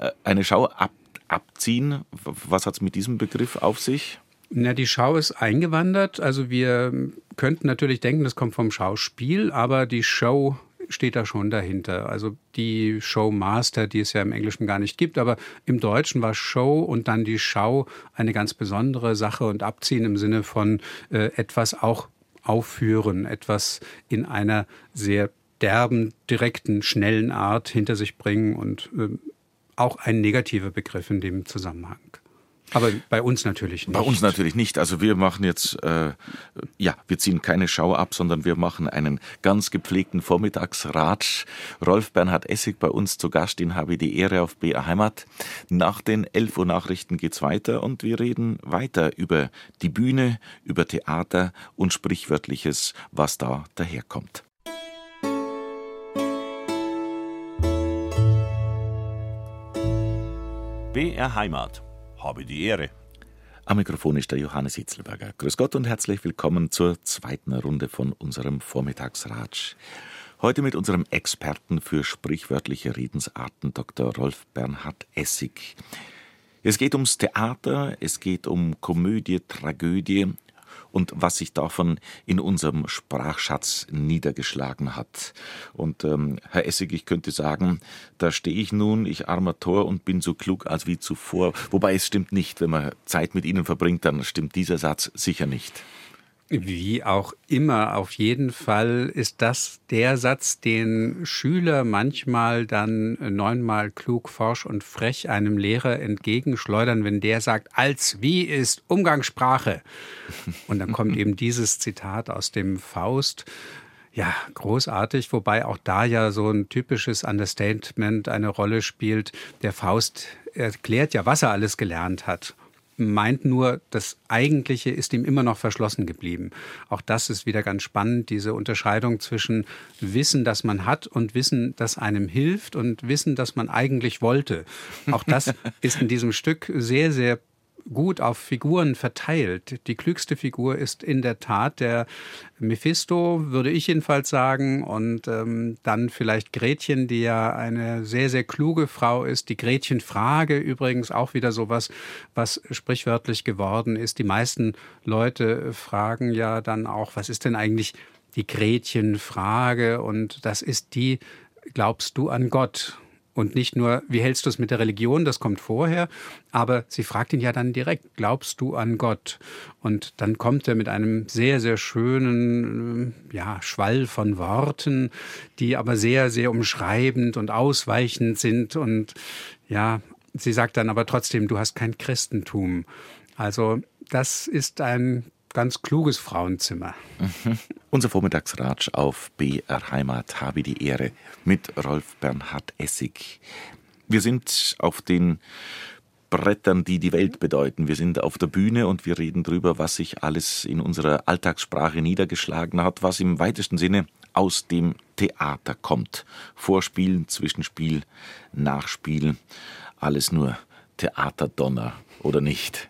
Speaker 2: Äh, eine Schau ab, abziehen, was hat es mit diesem Begriff auf sich?
Speaker 3: Na, die Schau ist eingewandert. Also wir könnten natürlich denken, das kommt vom Schauspiel, aber die Show steht da schon dahinter. Also die Showmaster, die es ja im Englischen gar nicht gibt, aber im Deutschen war Show und dann die Schau eine ganz besondere Sache und abziehen im Sinne von äh, etwas auch aufführen, etwas in einer sehr derben, direkten, schnellen Art hinter sich bringen und äh, auch ein negativer Begriff in dem Zusammenhang. Aber bei uns natürlich nicht.
Speaker 2: Bei uns natürlich nicht. Also wir machen jetzt, äh, ja, wir ziehen keine Schau ab, sondern wir machen einen ganz gepflegten Vormittagsratsch. Rolf Bernhard Essig bei uns zu Gast, den habe ich die Ehre auf BR Heimat. Nach den 11 Uhr Nachrichten geht's weiter und wir reden weiter über die Bühne, über Theater und Sprichwörtliches, was da daherkommt.
Speaker 1: BR Heimat. Habe die Ehre.
Speaker 2: Am Mikrofon ist der Johannes Hitzelberger. Grüß Gott und herzlich willkommen zur zweiten Runde von unserem Vormittagsratsch. Heute mit unserem Experten für sprichwörtliche Redensarten, Dr. Rolf Bernhard Essig. Es geht ums Theater, es geht um Komödie, Tragödie und was sich davon in unserem Sprachschatz niedergeschlagen hat. Und ähm, Herr Essig, ich könnte sagen, da stehe ich nun, ich armer Tor und bin so klug als wie zuvor. Wobei es stimmt nicht, wenn man Zeit mit Ihnen verbringt, dann stimmt dieser Satz sicher nicht.
Speaker 3: Wie auch immer, auf jeden Fall ist das der Satz, den Schüler manchmal dann neunmal klug, forsch und frech einem Lehrer entgegenschleudern, wenn der sagt, als wie ist Umgangssprache. Und dann kommt eben dieses Zitat aus dem Faust. Ja, großartig, wobei auch da ja so ein typisches Understatement eine Rolle spielt. Der Faust erklärt ja, was er alles gelernt hat meint nur, das Eigentliche ist ihm immer noch verschlossen geblieben. Auch das ist wieder ganz spannend, diese Unterscheidung zwischen Wissen, das man hat und Wissen, das einem hilft und Wissen, das man eigentlich wollte. Auch das ist in diesem Stück sehr, sehr gut auf Figuren verteilt. Die klügste Figur ist in der Tat der Mephisto, würde ich jedenfalls sagen, und ähm, dann vielleicht Gretchen, die ja eine sehr, sehr kluge Frau ist. Die Gretchenfrage übrigens auch wieder sowas, was sprichwörtlich geworden ist. Die meisten Leute fragen ja dann auch, was ist denn eigentlich die Gretchenfrage? Und das ist die, glaubst du an Gott? Und nicht nur, wie hältst du es mit der Religion, das kommt vorher, aber sie fragt ihn ja dann direkt, glaubst du an Gott? Und dann kommt er mit einem sehr, sehr schönen ja, Schwall von Worten, die aber sehr, sehr umschreibend und ausweichend sind. Und ja, sie sagt dann aber trotzdem, du hast kein Christentum. Also das ist ein ganz kluges Frauenzimmer.
Speaker 2: Mhm. Unser Vormittagsratsch auf BR Heimat habe die Ehre mit Rolf Bernhard Essig. Wir sind auf den Brettern, die die Welt bedeuten. Wir sind auf der Bühne und wir reden darüber, was sich alles in unserer Alltagssprache niedergeschlagen hat, was im weitesten Sinne aus dem Theater kommt. Vorspielen, Zwischenspiel, Nachspiel, alles nur Theaterdonner oder nicht?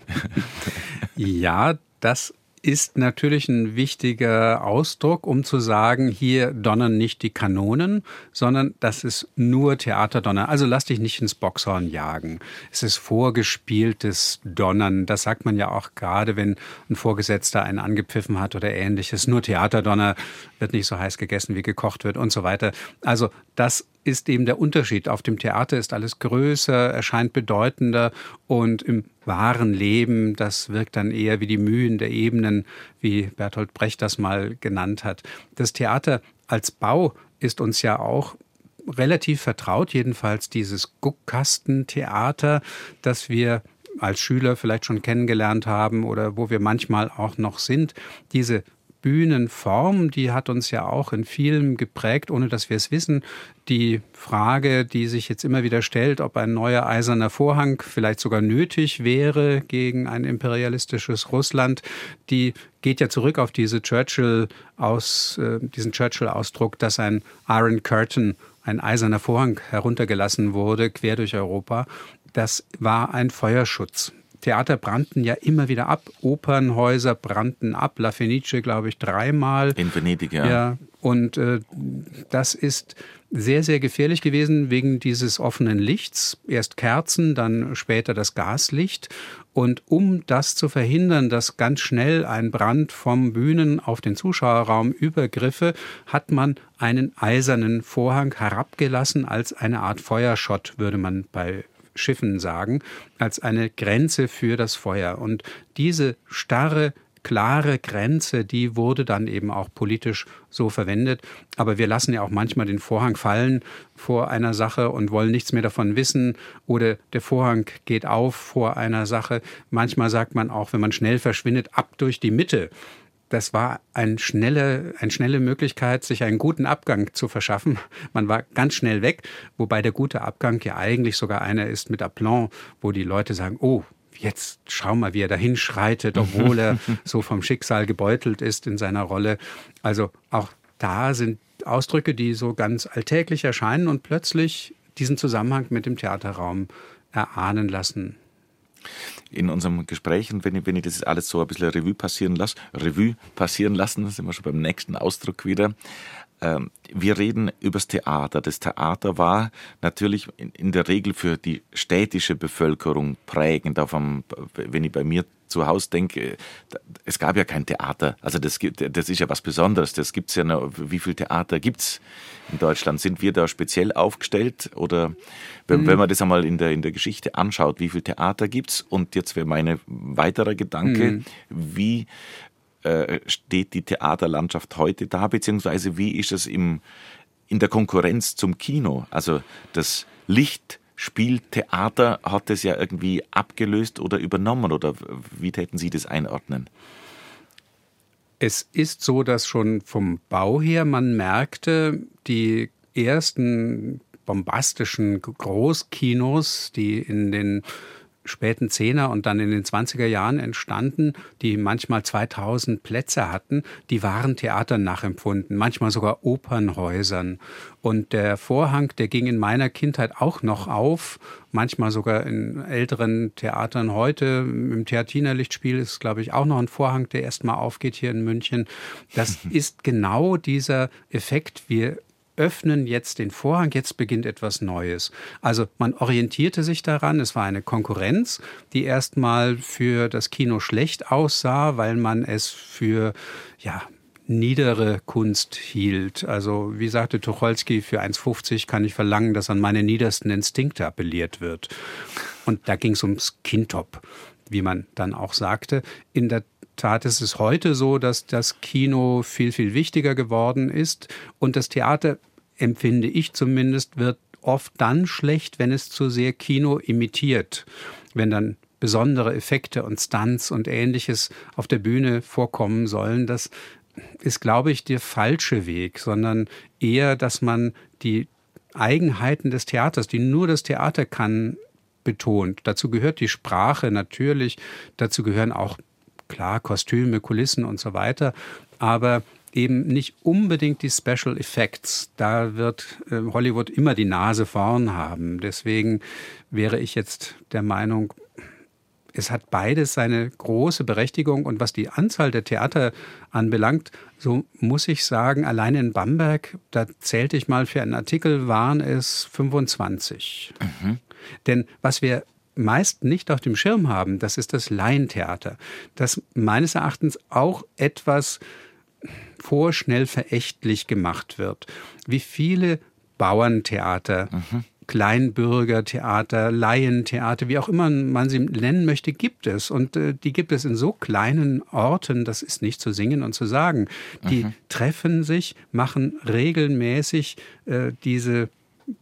Speaker 3: ja, das ist natürlich ein wichtiger Ausdruck, um zu sagen, hier donnern nicht die Kanonen, sondern das ist nur Theaterdonner. Also lass dich nicht ins Boxhorn jagen. Es ist vorgespieltes Donnern. Das sagt man ja auch gerade, wenn ein Vorgesetzter einen angepfiffen hat oder ähnliches. Nur Theaterdonner wird nicht so heiß gegessen, wie gekocht wird und so weiter. Also das ist eben der Unterschied. Auf dem Theater ist alles größer, erscheint bedeutender und im wahren Leben, das wirkt dann eher wie die Mühen der Ebenen, wie Bertolt Brecht das mal genannt hat. Das Theater als Bau ist uns ja auch relativ vertraut, jedenfalls dieses Guckkastentheater, das wir als Schüler vielleicht schon kennengelernt haben oder wo wir manchmal auch noch sind. Diese Bühnenform, die hat uns ja auch in vielem geprägt, ohne dass wir es wissen. Die Frage, die sich jetzt immer wieder stellt, ob ein neuer eiserner Vorhang vielleicht sogar nötig wäre gegen ein imperialistisches Russland, die geht ja zurück auf diese Churchill aus, äh, diesen Churchill-Ausdruck, dass ein Iron Curtain, ein eiserner Vorhang heruntergelassen wurde, quer durch Europa. Das war ein Feuerschutz. Theater brannten ja immer wieder ab, Opernhäuser brannten ab, La Fenice, glaube ich, dreimal.
Speaker 2: In Venedig, ja.
Speaker 3: ja und äh, das ist sehr, sehr gefährlich gewesen wegen dieses offenen Lichts. Erst Kerzen, dann später das Gaslicht. Und um das zu verhindern, dass ganz schnell ein Brand vom Bühnen auf den Zuschauerraum übergriffe, hat man einen eisernen Vorhang herabgelassen als eine Art Feuerschott, würde man bei Schiffen sagen, als eine Grenze für das Feuer. Und diese starre klare Grenze, die wurde dann eben auch politisch so verwendet. Aber wir lassen ja auch manchmal den Vorhang fallen vor einer Sache und wollen nichts mehr davon wissen oder der Vorhang geht auf vor einer Sache. Manchmal sagt man auch, wenn man schnell verschwindet, ab durch die Mitte das war ein schnelle, eine schnelle Möglichkeit, sich einen guten Abgang zu verschaffen. Man war ganz schnell weg, wobei der gute Abgang ja eigentlich sogar einer ist mit Aplomb, wo die Leute sagen, oh, jetzt schau mal, wie er dahin schreitet, obwohl er so vom Schicksal gebeutelt ist in seiner Rolle. Also auch da sind Ausdrücke, die so ganz alltäglich erscheinen und plötzlich diesen Zusammenhang mit dem Theaterraum erahnen lassen
Speaker 2: in unserem Gespräch und wenn ich, wenn ich das alles so ein bisschen Revue passieren lasse, Revue passieren lassen, sind wir schon beim nächsten Ausdruck wieder. Ähm, wir reden übers Theater. Das Theater war natürlich in der Regel für die städtische Bevölkerung prägend. Auf einem, wenn ich bei mir zu Hause denke, es gab ja kein Theater. Also das, gibt, das ist ja was Besonderes. Das gibt's ja noch. Wie viel Theater gibt's in Deutschland? Sind wir da speziell aufgestellt? Oder wenn, mhm. wenn man das einmal in der, in der Geschichte anschaut, wie viel Theater gibt's? Und jetzt wäre meine weiterer Gedanke, mhm. wie äh, steht die Theaterlandschaft heute da? Beziehungsweise wie ist es im, in der Konkurrenz zum Kino? Also das Licht Spieltheater hat es ja irgendwie abgelöst oder übernommen oder wie täten Sie das einordnen?
Speaker 3: Es ist so, dass schon vom Bau her man merkte, die ersten bombastischen Großkinos, die in den späten Zehner und dann in den 20er Jahren entstanden, die manchmal 2000 Plätze hatten, die waren Theatern nachempfunden, manchmal sogar Opernhäusern. Und der Vorhang, der ging in meiner Kindheit auch noch auf, manchmal sogar in älteren Theatern heute. Im Theatinerlichtspiel ist, glaube ich, auch noch ein Vorhang, der erstmal aufgeht hier in München. Das ist genau dieser Effekt. Wir öffnen jetzt den Vorhang, jetzt beginnt etwas Neues. Also man orientierte sich daran, es war eine Konkurrenz, die erstmal für das Kino schlecht aussah, weil man es für ja, niedere Kunst hielt. Also wie sagte Tucholsky, für 1,50 kann ich verlangen, dass an meine niedersten Instinkte appelliert wird. Und da ging es ums Kintop, wie man dann auch sagte. In der Tat ist es heute so, dass das Kino viel, viel wichtiger geworden ist und das Theater, empfinde ich zumindest, wird oft dann schlecht, wenn es zu sehr Kino imitiert, wenn dann besondere Effekte und Stunts und ähnliches auf der Bühne vorkommen sollen. Das ist, glaube ich, der falsche Weg, sondern eher, dass man die Eigenheiten des Theaters, die nur das Theater kann, betont. Dazu gehört die Sprache natürlich, dazu gehören auch klar, Kostüme, Kulissen und so weiter, aber eben nicht unbedingt die Special Effects. Da wird äh, Hollywood immer die Nase vorn haben. Deswegen wäre ich jetzt der Meinung, es hat beides seine große Berechtigung. Und was die Anzahl der Theater anbelangt, so muss ich sagen, allein in Bamberg, da zählte ich mal für einen Artikel, waren es 25. Mhm. Denn was wir meist nicht auf dem Schirm haben, das ist das Laientheater, das meines Erachtens auch etwas vorschnell verächtlich gemacht wird. Wie viele Bauerntheater, mhm. Kleinbürgertheater, Laientheater, wie auch immer man sie nennen möchte, gibt es. Und äh, die gibt es in so kleinen Orten, das ist nicht zu singen und zu sagen. Die mhm. treffen sich, machen regelmäßig äh, diese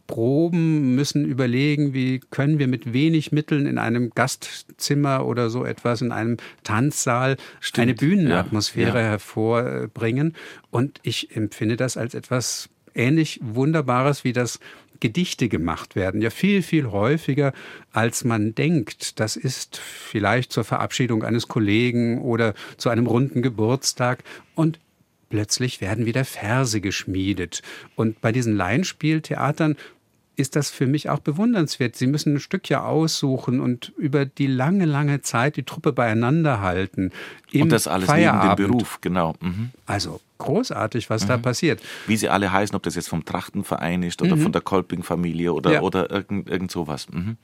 Speaker 3: Proben, müssen überlegen, wie können wir mit wenig Mitteln in einem Gastzimmer oder so etwas, in einem Tanzsaal Stimmt. eine Bühnenatmosphäre ja, hervorbringen. Und ich empfinde das als etwas ähnlich Wunderbares wie das Gedichte gemacht werden, ja viel, viel häufiger, als man denkt. Das ist vielleicht zur Verabschiedung eines Kollegen oder zu einem runden Geburtstag. Und plötzlich werden wieder Verse geschmiedet. Und bei diesen Laienspieltheatern ist das für mich auch bewundernswert. Sie müssen ein Stück ja aussuchen und über die lange, lange Zeit die Truppe beieinander halten.
Speaker 2: und das alles
Speaker 3: Feierabend.
Speaker 2: neben dem Beruf, genau. Mhm.
Speaker 3: Also großartig, was mhm. da passiert.
Speaker 2: Wie sie alle heißen, ob das jetzt vom Trachtenverein ist oder mhm. von der Kolping-Familie oder, ja. oder irgend, irgend sowas. Mhm.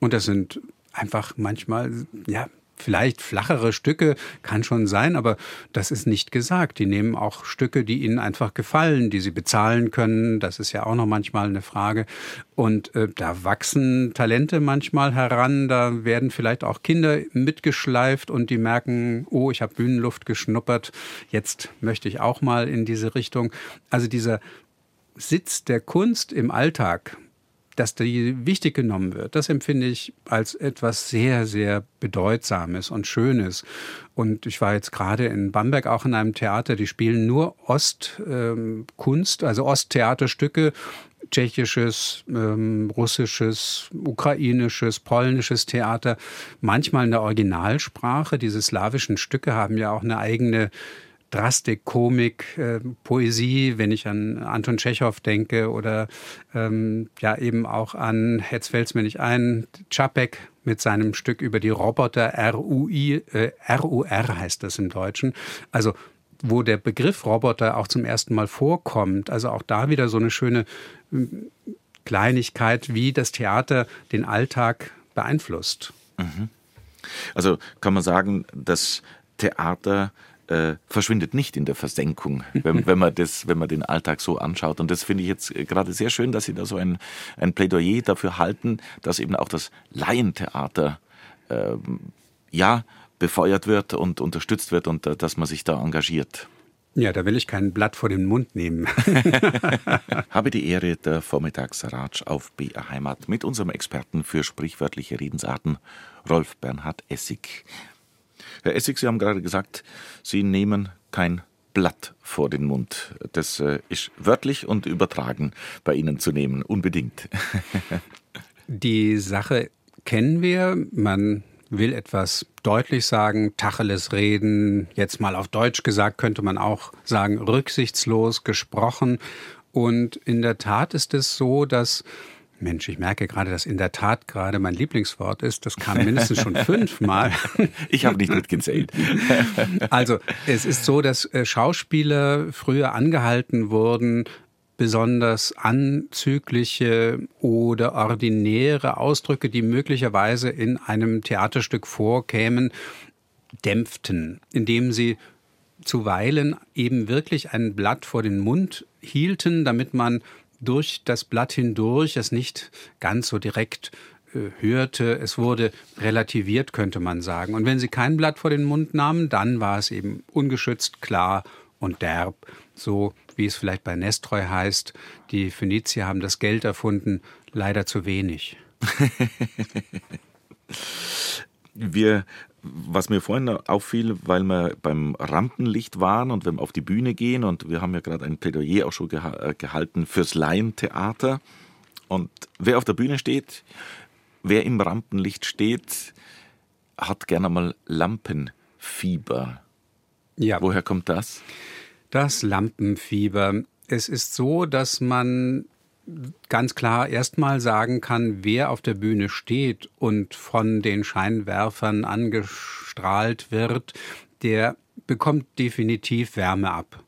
Speaker 3: Und das sind einfach manchmal, ja, vielleicht flachere Stücke, kann schon sein, aber das ist nicht gesagt. Die nehmen auch Stücke, die ihnen einfach gefallen, die sie bezahlen können. Das ist ja auch noch manchmal eine Frage. Und äh, da wachsen Talente manchmal heran, da werden vielleicht auch Kinder mitgeschleift und die merken, oh, ich habe Bühnenluft geschnuppert, jetzt möchte ich auch mal in diese Richtung. Also dieser Sitz der Kunst im Alltag, dass die wichtig genommen wird, das empfinde ich als etwas sehr, sehr Bedeutsames und Schönes. Und ich war jetzt gerade in Bamberg auch in einem Theater, die spielen nur Ostkunst, ähm, also Osttheaterstücke, tschechisches, ähm, russisches, ukrainisches, polnisches Theater, manchmal in der Originalsprache. Diese slawischen Stücke haben ja auch eine eigene Drastik, Komik, äh, Poesie, wenn ich an Anton Tschechow denke oder ähm, ja eben auch an, jetzt fällt es mir nicht ein, Čapek mit seinem Stück über die Roboter, RUI, äh, RUR heißt das im Deutschen. Also wo der Begriff Roboter auch zum ersten Mal vorkommt. Also auch da wieder so eine schöne hm, Kleinigkeit, wie das Theater den Alltag beeinflusst. Mhm.
Speaker 2: Also kann man sagen, das Theater äh, verschwindet nicht in der Versenkung, wenn, wenn, man das, wenn man den Alltag so anschaut. Und das finde ich jetzt gerade sehr schön, dass Sie da so ein, ein Plädoyer dafür halten, dass eben auch das Laientheater äh, ja befeuert wird und unterstützt wird und äh, dass man sich da engagiert.
Speaker 3: Ja, da will ich kein Blatt vor den Mund nehmen.
Speaker 2: Habe die Ehre, der Vormittagsratsch auf BR Heimat mit unserem Experten für sprichwörtliche Redensarten, Rolf Bernhard Essig. Herr Essig, Sie haben gerade gesagt, Sie nehmen kein Blatt vor den Mund. Das äh, ist wörtlich und übertragen bei Ihnen zu nehmen, unbedingt.
Speaker 3: Die Sache kennen wir. Man will etwas deutlich sagen, Tacheles reden, jetzt mal auf Deutsch gesagt, könnte man auch sagen, rücksichtslos gesprochen. Und in der Tat ist es so, dass Mensch, ich merke gerade, dass in der Tat gerade mein Lieblingswort ist. Das kam mindestens schon fünfmal.
Speaker 2: Ich habe nicht mitgezählt.
Speaker 3: Also, es ist so, dass äh, Schauspieler früher angehalten wurden, besonders anzügliche oder ordinäre Ausdrücke, die möglicherweise in einem Theaterstück vorkämen, dämpften, indem sie zuweilen eben wirklich ein Blatt vor den Mund hielten, damit man durch das Blatt hindurch es nicht ganz so direkt äh, hörte. Es wurde relativiert, könnte man sagen. Und wenn sie kein Blatt vor den Mund nahmen, dann war es eben ungeschützt, klar und derb. So wie es vielleicht bei Nestreu heißt, die Phönizier haben das Geld erfunden, leider zu wenig.
Speaker 2: Wir was mir vorhin auffiel, weil wir beim Rampenlicht waren und wenn wir auf die Bühne gehen und wir haben ja gerade ein Plädoyer auch schon geha äh, gehalten fürs Laientheater und wer auf der Bühne steht, wer im Rampenlicht steht, hat gerne mal Lampenfieber. Ja. Woher kommt das?
Speaker 3: Das Lampenfieber. Es ist so, dass man ganz klar erstmal sagen kann, wer auf der Bühne steht und von den Scheinwerfern angestrahlt wird, der bekommt definitiv Wärme ab.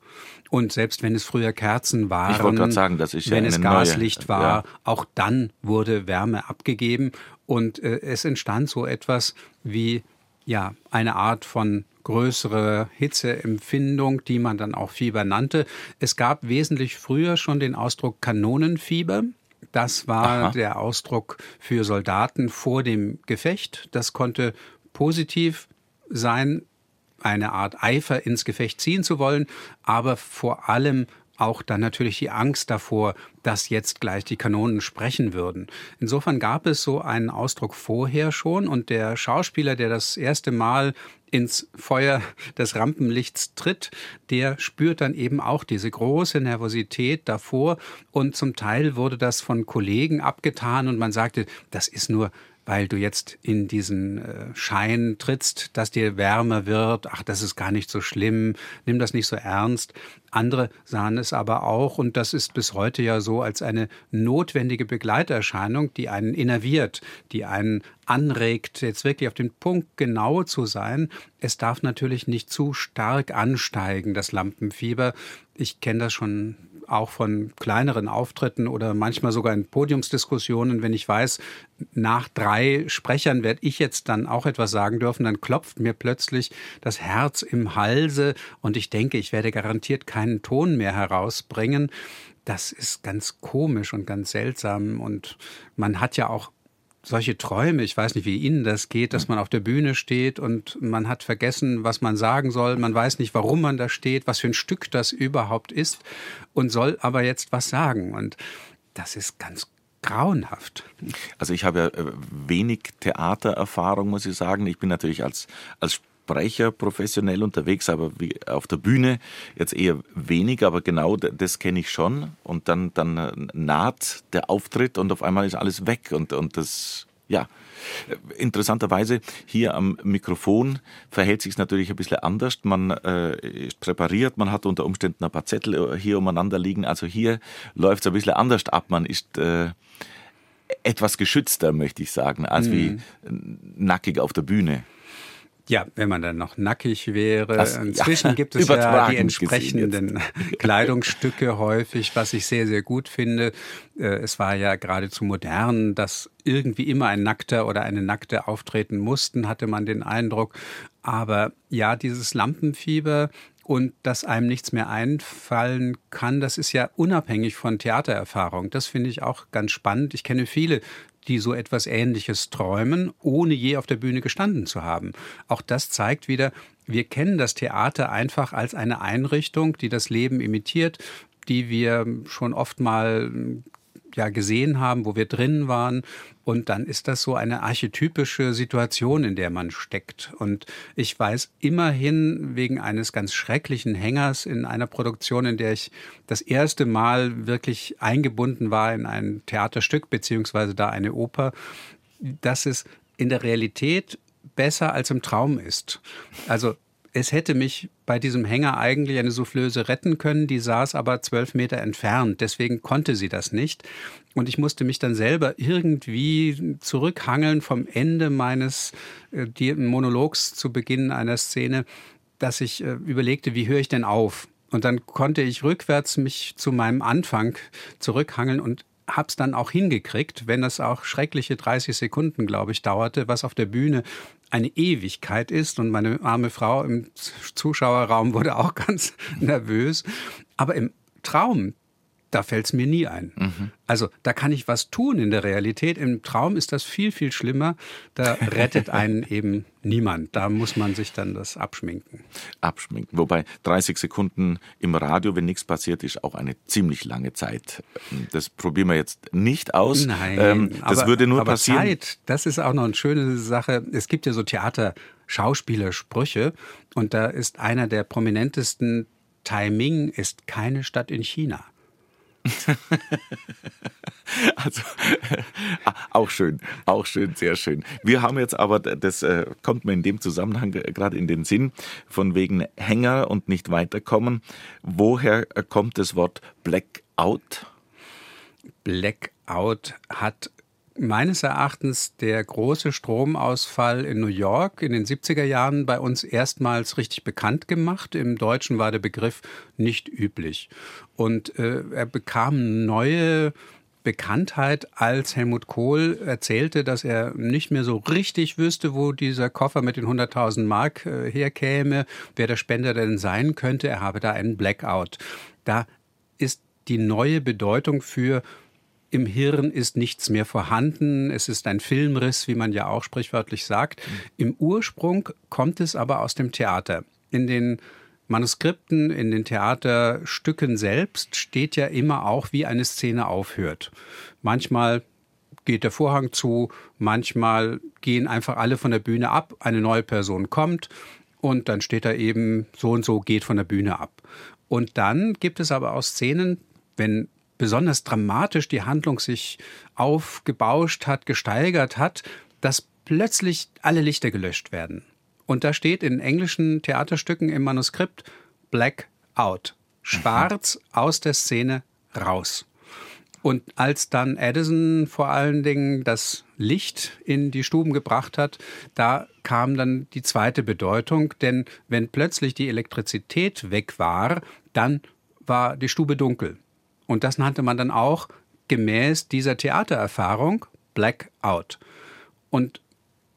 Speaker 3: Und selbst wenn es früher Kerzen waren,
Speaker 2: sagen, ja
Speaker 3: wenn es Gaslicht neue, war, ja. auch dann wurde Wärme abgegeben und äh, es entstand so etwas wie ja eine Art von größere Hitzeempfindung, die man dann auch Fieber nannte. Es gab wesentlich früher schon den Ausdruck Kanonenfieber. Das war Aha. der Ausdruck für Soldaten vor dem Gefecht. Das konnte positiv sein, eine Art Eifer ins Gefecht ziehen zu wollen, aber vor allem auch dann natürlich die Angst davor, dass jetzt gleich die Kanonen sprechen würden. Insofern gab es so einen Ausdruck vorher schon und der Schauspieler, der das erste Mal ins Feuer des Rampenlichts tritt, der spürt dann eben auch diese große Nervosität davor und zum Teil wurde das von Kollegen abgetan und man sagte, das ist nur weil du jetzt in diesen äh, Schein trittst, dass dir wärmer wird. Ach, das ist gar nicht so schlimm. Nimm das nicht so ernst. Andere sahen es aber auch, und das ist bis heute ja so, als eine notwendige Begleiterscheinung, die einen innerviert, die einen anregt, jetzt wirklich auf den Punkt genau zu sein. Es darf natürlich nicht zu stark ansteigen, das Lampenfieber. Ich kenne das schon auch von kleineren Auftritten oder manchmal sogar in Podiumsdiskussionen, wenn ich weiß, nach drei Sprechern werde ich jetzt dann auch etwas sagen dürfen, dann klopft mir plötzlich das Herz im Halse und ich denke, ich werde garantiert keinen Ton mehr herausbringen. Das ist ganz komisch und ganz seltsam und man hat ja auch solche Träume, ich weiß nicht, wie Ihnen das geht, dass man auf der Bühne steht und man hat vergessen, was man sagen soll, man weiß nicht, warum man da steht, was für ein Stück das überhaupt ist und soll aber jetzt was sagen. Und das ist ganz grauenhaft.
Speaker 2: Also ich habe ja äh, wenig Theatererfahrung, muss ich sagen. Ich bin natürlich als, als Sprecher professionell unterwegs, aber wie auf der Bühne jetzt eher wenig, aber genau das kenne ich schon. Und dann, dann äh, naht der Auftritt und auf einmal ist alles weg und, und das, ja. Interessanterweise hier am Mikrofon verhält sich es natürlich ein bisschen anders. Man äh, ist präpariert, man hat unter Umständen ein paar Zettel hier umeinander liegen. Also hier läuft es ein bisschen anders ab. Man ist äh, etwas geschützter, möchte ich sagen, als mhm. wie nackig auf der Bühne.
Speaker 3: Ja, wenn man dann noch nackig wäre. Das, Inzwischen ja, gibt es ja die entsprechenden Kleidungsstücke häufig, was ich sehr, sehr gut finde. Äh, es war ja geradezu modern, dass irgendwie immer ein Nackter oder eine Nackte auftreten mussten, hatte man den Eindruck. Aber ja, dieses Lampenfieber und dass einem nichts mehr einfallen kann, das ist ja unabhängig von Theatererfahrung. Das finde ich auch ganz spannend. Ich kenne viele, die so etwas Ähnliches träumen, ohne je auf der Bühne gestanden zu haben. Auch das zeigt wieder, wir kennen das Theater einfach als eine Einrichtung, die das Leben imitiert, die wir schon oft mal ja gesehen haben, wo wir drin waren. Und dann ist das so eine archetypische Situation, in der man steckt. Und ich weiß immerhin wegen eines ganz schrecklichen Hängers in einer Produktion, in der ich das erste Mal wirklich eingebunden war in ein Theaterstück, beziehungsweise da eine Oper, dass es in der Realität besser als im Traum ist. Also es hätte mich bei diesem Hänger eigentlich eine Soufflöse retten können, die saß aber zwölf Meter entfernt, deswegen konnte sie das nicht. Und ich musste mich dann selber irgendwie zurückhangeln vom Ende meines äh, Monologs zu Beginn einer Szene, dass ich äh, überlegte, wie höre ich denn auf? Und dann konnte ich rückwärts mich zu meinem Anfang zurückhangeln und hab's dann auch hingekriegt, wenn es auch schreckliche 30 Sekunden, glaube ich, dauerte, was auf der Bühne eine Ewigkeit ist. Und meine arme Frau im Zuschauerraum wurde auch ganz nervös. Aber im Traum, da fällt es mir nie ein. Mhm. Also da kann ich was tun in der Realität. Im Traum ist das viel, viel schlimmer. Da rettet einen eben niemand. Da muss man sich dann das abschminken.
Speaker 2: Abschminken. Wobei 30 Sekunden im Radio, wenn nichts passiert, ist auch eine ziemlich lange Zeit. Das probieren wir jetzt nicht aus.
Speaker 3: Nein, ähm, das aber, würde nur aber passieren. Zeit, das ist auch noch eine schöne Sache. Es gibt ja so Theater. Schauspielersprüche und da ist einer der prominentesten Taiming ist keine Stadt in China.
Speaker 2: also auch schön, auch schön, sehr schön. Wir haben jetzt aber, das äh, kommt mir in dem Zusammenhang gerade in den Sinn, von wegen Hänger und nicht weiterkommen. Woher kommt das Wort Blackout?
Speaker 3: Blackout hat meines Erachtens der große Stromausfall in New York in den 70er Jahren bei uns erstmals richtig bekannt gemacht. Im Deutschen war der Begriff nicht üblich. Und äh, er bekam neue Bekanntheit, als Helmut Kohl erzählte, dass er nicht mehr so richtig wüsste, wo dieser Koffer mit den 100.000 Mark äh, herkäme, wer der Spender denn sein könnte. Er habe da einen Blackout. Da ist die neue Bedeutung für im Hirn ist nichts mehr vorhanden, es ist ein Filmriss, wie man ja auch sprichwörtlich sagt. Mhm. Im Ursprung kommt es aber aus dem Theater. In den Manuskripten, in den Theaterstücken selbst steht ja immer auch, wie eine Szene aufhört. Manchmal geht der Vorhang zu, manchmal gehen einfach alle von der Bühne ab, eine neue Person kommt und dann steht da eben so und so geht von der Bühne ab. Und dann gibt es aber auch Szenen, wenn besonders dramatisch die Handlung sich aufgebauscht hat, gesteigert hat, dass plötzlich alle Lichter gelöscht werden. Und da steht in englischen Theaterstücken im Manuskript Black out. Schwarz aus der Szene raus. Und als dann Edison vor allen Dingen das Licht in die Stuben gebracht hat, da kam dann die zweite Bedeutung, denn wenn plötzlich die Elektrizität weg war, dann war die Stube dunkel. Und das nannte man dann auch gemäß dieser Theatererfahrung Blackout. Und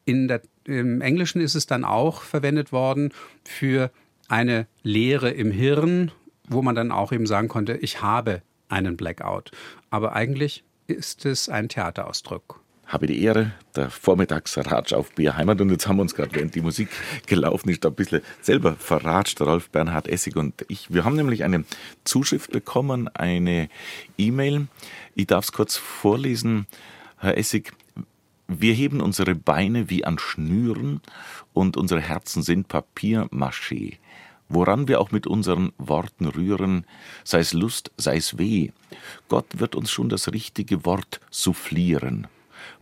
Speaker 3: in der, im Englischen ist es dann auch verwendet worden für eine Leere im Hirn, wo man dann auch eben sagen konnte, ich habe einen Blackout. Aber eigentlich ist es ein Theaterausdruck
Speaker 2: habe die Ehre, der Vormittagsratsch auf Bierheimat. Und jetzt haben wir uns gerade, während die Musik gelaufen ist, ein bisschen selber verratscht, Rolf Bernhard Essig und ich. Wir haben nämlich eine Zuschrift bekommen, eine E-Mail. Ich darf es kurz vorlesen. Herr Essig, wir heben unsere Beine wie an Schnüren und unsere Herzen sind Papiermaché. Woran wir auch mit unseren Worten rühren, sei es Lust, sei es Weh, Gott wird uns schon das richtige Wort soufflieren.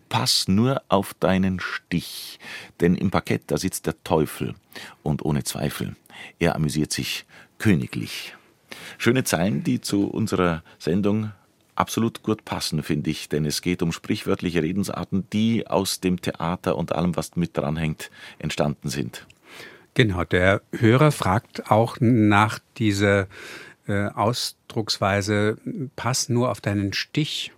Speaker 2: Pass nur auf deinen Stich, denn im Parkett da sitzt der Teufel und ohne Zweifel, er amüsiert sich königlich. Schöne Zeilen, die zu unserer Sendung absolut gut passen, finde ich, denn es geht um sprichwörtliche Redensarten, die aus dem Theater und allem, was mit dranhängt, entstanden sind.
Speaker 3: Genau, der Hörer fragt auch nach dieser äh, Ausdrucksweise, pass nur auf deinen Stich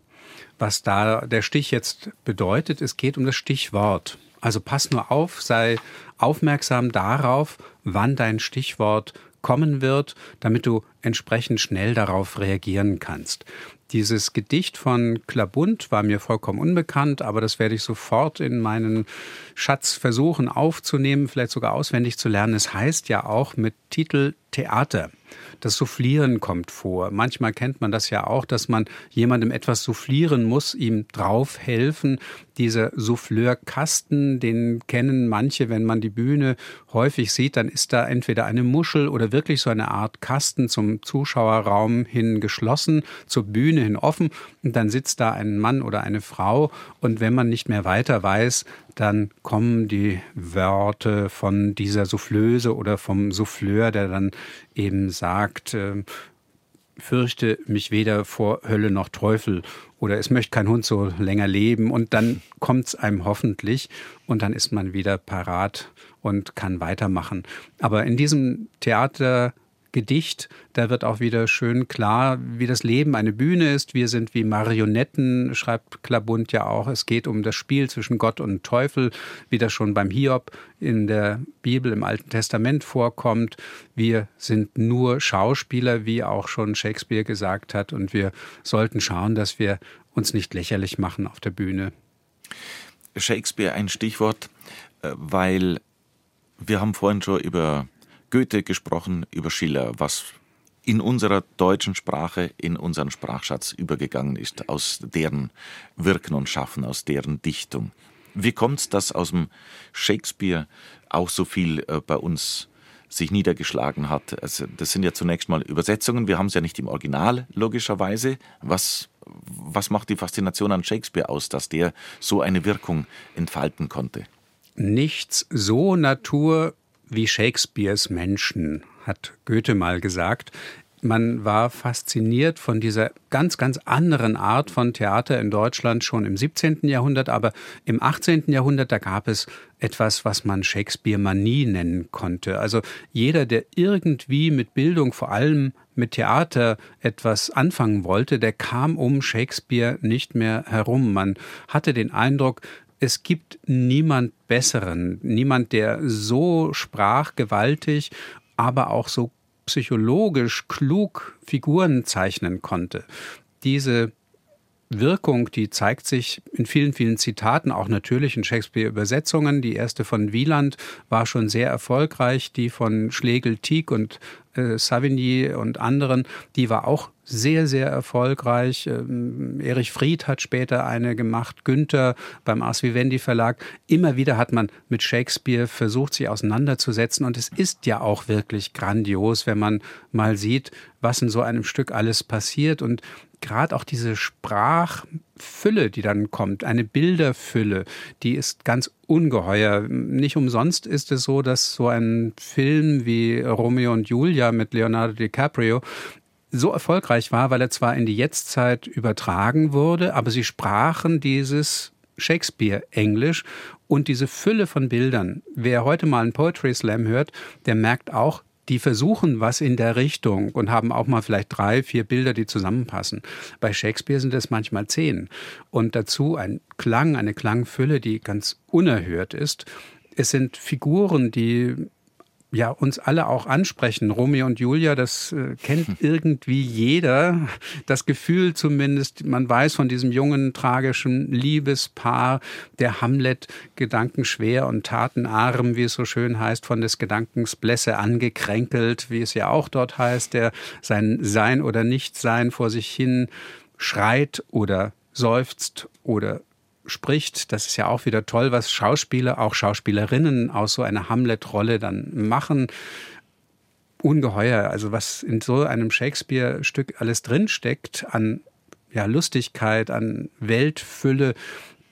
Speaker 3: was da der Stich jetzt bedeutet. Es geht um das Stichwort. Also pass nur auf, sei aufmerksam darauf, wann dein Stichwort kommen wird, damit du entsprechend schnell darauf reagieren kannst. Dieses Gedicht von Klabund war mir vollkommen unbekannt, aber das werde ich sofort in meinen Schatz versuchen aufzunehmen, vielleicht sogar auswendig zu lernen. Es heißt ja auch mit Titel Theater. Das Soufflieren kommt vor. Manchmal kennt man das ja auch, dass man jemandem etwas soufflieren muss, ihm drauf helfen. Dieser Souffleurkasten, den kennen manche, wenn man die Bühne häufig sieht, dann ist da entweder eine Muschel oder wirklich so eine Art Kasten zum Zuschauerraum hin geschlossen, zur Bühne hin offen und dann sitzt da ein Mann oder eine Frau und wenn man nicht mehr weiter weiß, dann kommen die Worte von dieser Soufflöse oder vom Souffleur, der dann eben sagt, äh, fürchte mich weder vor Hölle noch Teufel oder es möchte kein Hund so länger leben und dann kommt es einem hoffentlich und dann ist man wieder parat und kann weitermachen. Aber in diesem Theater Gedicht, da wird auch wieder schön klar, wie das Leben eine Bühne ist. Wir sind wie Marionetten, schreibt Klabund ja auch. Es geht um das Spiel zwischen Gott und Teufel, wie das schon beim Hiob in der Bibel im Alten Testament vorkommt. Wir sind nur Schauspieler, wie auch schon Shakespeare gesagt hat, und wir sollten schauen, dass wir uns nicht lächerlich machen auf der Bühne.
Speaker 2: Shakespeare ein Stichwort, äh, weil wir haben vorhin schon über Goethe gesprochen, über Schiller, was in unserer deutschen Sprache, in unseren Sprachschatz übergegangen ist, aus deren Wirken und Schaffen, aus deren Dichtung. Wie kommt es, dass aus dem Shakespeare auch so viel äh, bei uns sich niedergeschlagen hat? Also das sind ja zunächst mal Übersetzungen. Wir haben es ja nicht im Original, logischerweise. Was, was macht die Faszination an Shakespeare aus, dass der so eine Wirkung entfalten konnte?
Speaker 3: Nichts so Natur wie Shakespeares Menschen, hat Goethe mal gesagt. Man war fasziniert von dieser ganz, ganz anderen Art von Theater in Deutschland schon im 17. Jahrhundert, aber im 18. Jahrhundert, da gab es etwas, was man Shakespeare-Manie nennen konnte. Also jeder, der irgendwie mit Bildung, vor allem mit Theater etwas anfangen wollte, der kam um Shakespeare nicht mehr herum. Man hatte den Eindruck, es gibt niemand Besseren, niemand, der so sprachgewaltig, aber auch so psychologisch klug Figuren zeichnen konnte. Diese Wirkung, die zeigt sich in vielen, vielen Zitaten, auch natürlich in Shakespeare-Übersetzungen. Die erste von Wieland war schon sehr erfolgreich, die von Schlegel, Tieck und äh, Savigny und anderen, die war auch sehr, sehr erfolgreich. Ähm, Erich Fried hat später eine gemacht, Günther beim Ars Vivendi Verlag. Immer wieder hat man mit Shakespeare versucht, sich auseinanderzusetzen und es ist ja auch wirklich grandios, wenn man mal sieht, was in so einem Stück alles passiert und gerade auch diese Sprachfülle, die dann kommt, eine Bilderfülle, die ist ganz ungeheuer. Nicht umsonst ist es so, dass so ein Film wie Romeo und Julia mit Leonardo DiCaprio so erfolgreich war, weil er zwar in die Jetztzeit übertragen wurde, aber sie sprachen dieses Shakespeare-Englisch und diese Fülle von Bildern. Wer heute mal einen Poetry Slam hört, der merkt auch, die versuchen was in der Richtung und haben auch mal vielleicht drei, vier Bilder, die zusammenpassen. Bei Shakespeare sind es manchmal zehn. Und dazu ein Klang, eine Klangfülle, die ganz unerhört ist. Es sind Figuren, die ja uns alle auch ansprechen. Romeo und Julia, das äh, kennt irgendwie jeder. Das Gefühl zumindest, man weiß von diesem jungen, tragischen Liebespaar, der Hamlet gedankenschwer und tatenarm, wie es so schön heißt, von des Gedankens Blässe angekränkelt, wie es ja auch dort heißt, der sein Sein oder Nichtsein vor sich hin schreit oder seufzt oder spricht. Das ist ja auch wieder toll, was Schauspieler, auch Schauspielerinnen aus so einer Hamlet-Rolle dann machen. Ungeheuer, also was in so einem Shakespeare-Stück alles drinsteckt an ja, Lustigkeit, an Weltfülle,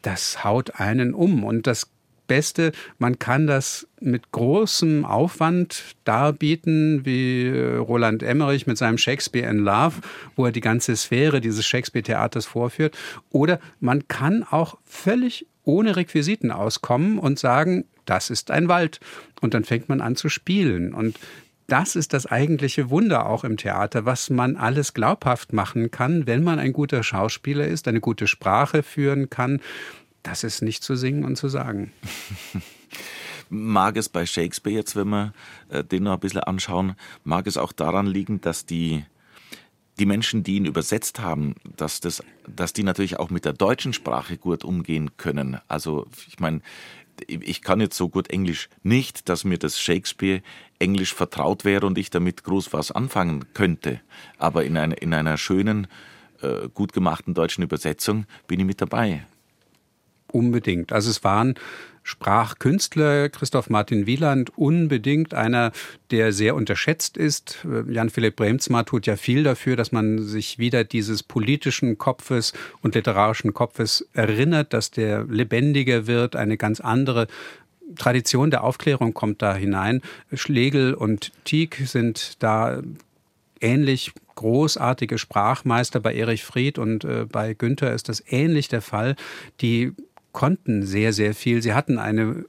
Speaker 3: das haut einen um. Und das Beste, man kann das mit großem Aufwand darbieten, wie äh, Roland Emmerich mit seinem Shakespeare in Love, wo er die ganze Sphäre dieses Shakespeare-Theaters vorführt. Oder man kann auch völlig ohne Requisiten auskommen und sagen, das ist ein Wald. Und dann fängt man an zu spielen. Und das ist das eigentliche Wunder auch im Theater, was man alles glaubhaft machen kann, wenn man ein guter Schauspieler ist, eine gute Sprache führen kann das ist nicht zu singen und zu sagen.
Speaker 2: mag es bei Shakespeare jetzt, wenn wir äh, den noch ein bisschen anschauen, mag es auch daran liegen, dass die, die Menschen, die ihn übersetzt haben, dass, das, dass die natürlich auch mit der deutschen Sprache gut umgehen können. Also ich meine, ich kann jetzt so gut Englisch nicht, dass mir das Shakespeare Englisch vertraut wäre und ich damit groß was anfangen könnte. Aber in, ein, in einer schönen, äh, gut gemachten deutschen Übersetzung bin ich mit dabei.
Speaker 3: Unbedingt. Also es waren Sprachkünstler, Christoph Martin Wieland, unbedingt einer, der sehr unterschätzt ist. Jan-Philipp Bremsma tut ja viel dafür, dass man sich wieder dieses politischen Kopfes und literarischen Kopfes erinnert, dass der lebendiger wird, eine ganz andere Tradition der Aufklärung kommt da hinein. Schlegel und Tieck sind da ähnlich großartige Sprachmeister bei Erich Fried und äh, bei Günther ist das ähnlich der Fall. Die konnten sehr, sehr viel. Sie hatten eine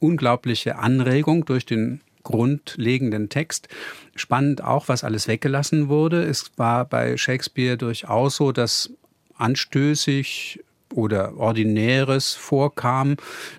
Speaker 3: unglaubliche Anregung durch den grundlegenden Text. Spannend auch, was alles weggelassen wurde. Es war bei Shakespeare durchaus so, dass anstößig oder Ordinäres vorkam,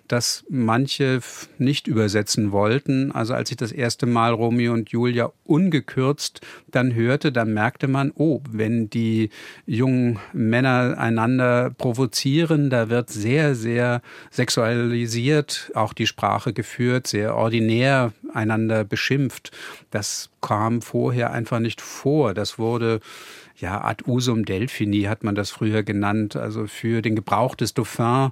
Speaker 3: das manche nicht übersetzen wollten. Also als ich das erste Mal Romeo und Julia ungekürzt dann hörte, dann merkte man, oh, wenn die jungen Männer einander provozieren, da wird sehr, sehr sexualisiert auch die Sprache geführt, sehr ordinär einander beschimpft. Das kam vorher einfach nicht vor. Das wurde ja, ad usum delphini hat man das früher genannt, also für den Gebrauch des Dauphin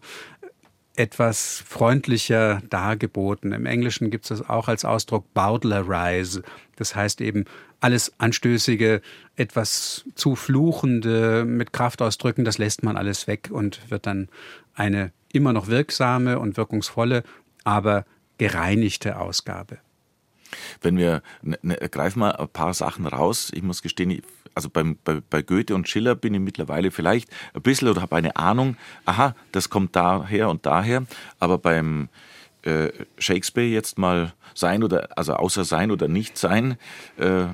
Speaker 3: etwas freundlicher dargeboten. Im Englischen gibt es das auch als Ausdruck Bowdlerize. Das heißt eben alles Anstößige, etwas zu Fluchende mit Kraftausdrücken, das lässt man alles weg und wird dann eine immer noch wirksame und wirkungsvolle, aber gereinigte Ausgabe.
Speaker 2: Wenn wir, ne, ne, greifen mal ein paar Sachen raus. Ich muss gestehen, ich also beim, bei, bei Goethe und Schiller bin ich mittlerweile vielleicht ein bisschen oder habe eine Ahnung, aha, das kommt daher und daher, aber beim äh, Shakespeare jetzt mal sein oder, also außer sein oder nicht sein, äh,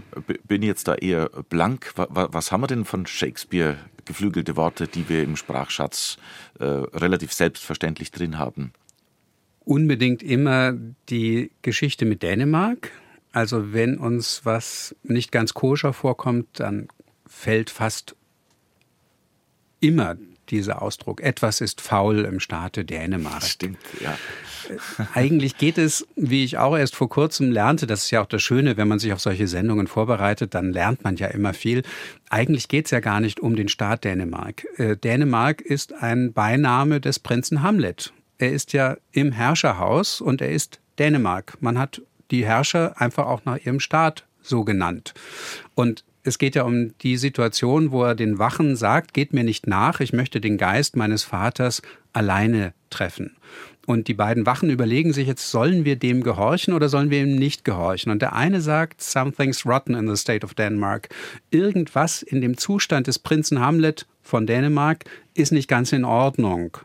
Speaker 2: bin jetzt da eher blank. Was, was haben wir denn von Shakespeare geflügelte Worte, die wir im Sprachschatz äh, relativ selbstverständlich drin haben?
Speaker 3: Unbedingt immer die Geschichte mit Dänemark also wenn uns was nicht ganz koscher vorkommt, dann fällt fast immer dieser Ausdruck, etwas ist faul im Staate Dänemark.
Speaker 2: Stimmt, ja.
Speaker 3: Äh, eigentlich geht es, wie ich auch erst vor kurzem lernte, das ist ja auch das Schöne, wenn man sich auf solche Sendungen vorbereitet, dann lernt man ja immer viel. Eigentlich geht es ja gar nicht um den Staat Dänemark. Äh, Dänemark ist ein Beiname des Prinzen Hamlet. Er ist ja im Herrscherhaus und er ist Dänemark. Man hat die Herrscher einfach auch nach ihrem Staat so genannt. Und es geht ja um die Situation, wo er den Wachen sagt, geht mir nicht nach, ich möchte den Geist meines Vaters alleine treffen. Und die beiden Wachen überlegen sich jetzt, sollen wir dem gehorchen oder sollen wir ihm nicht gehorchen? Und der eine sagt, something's rotten in the state of Denmark. Irgendwas in dem Zustand des Prinzen Hamlet von Dänemark ist nicht ganz in Ordnung.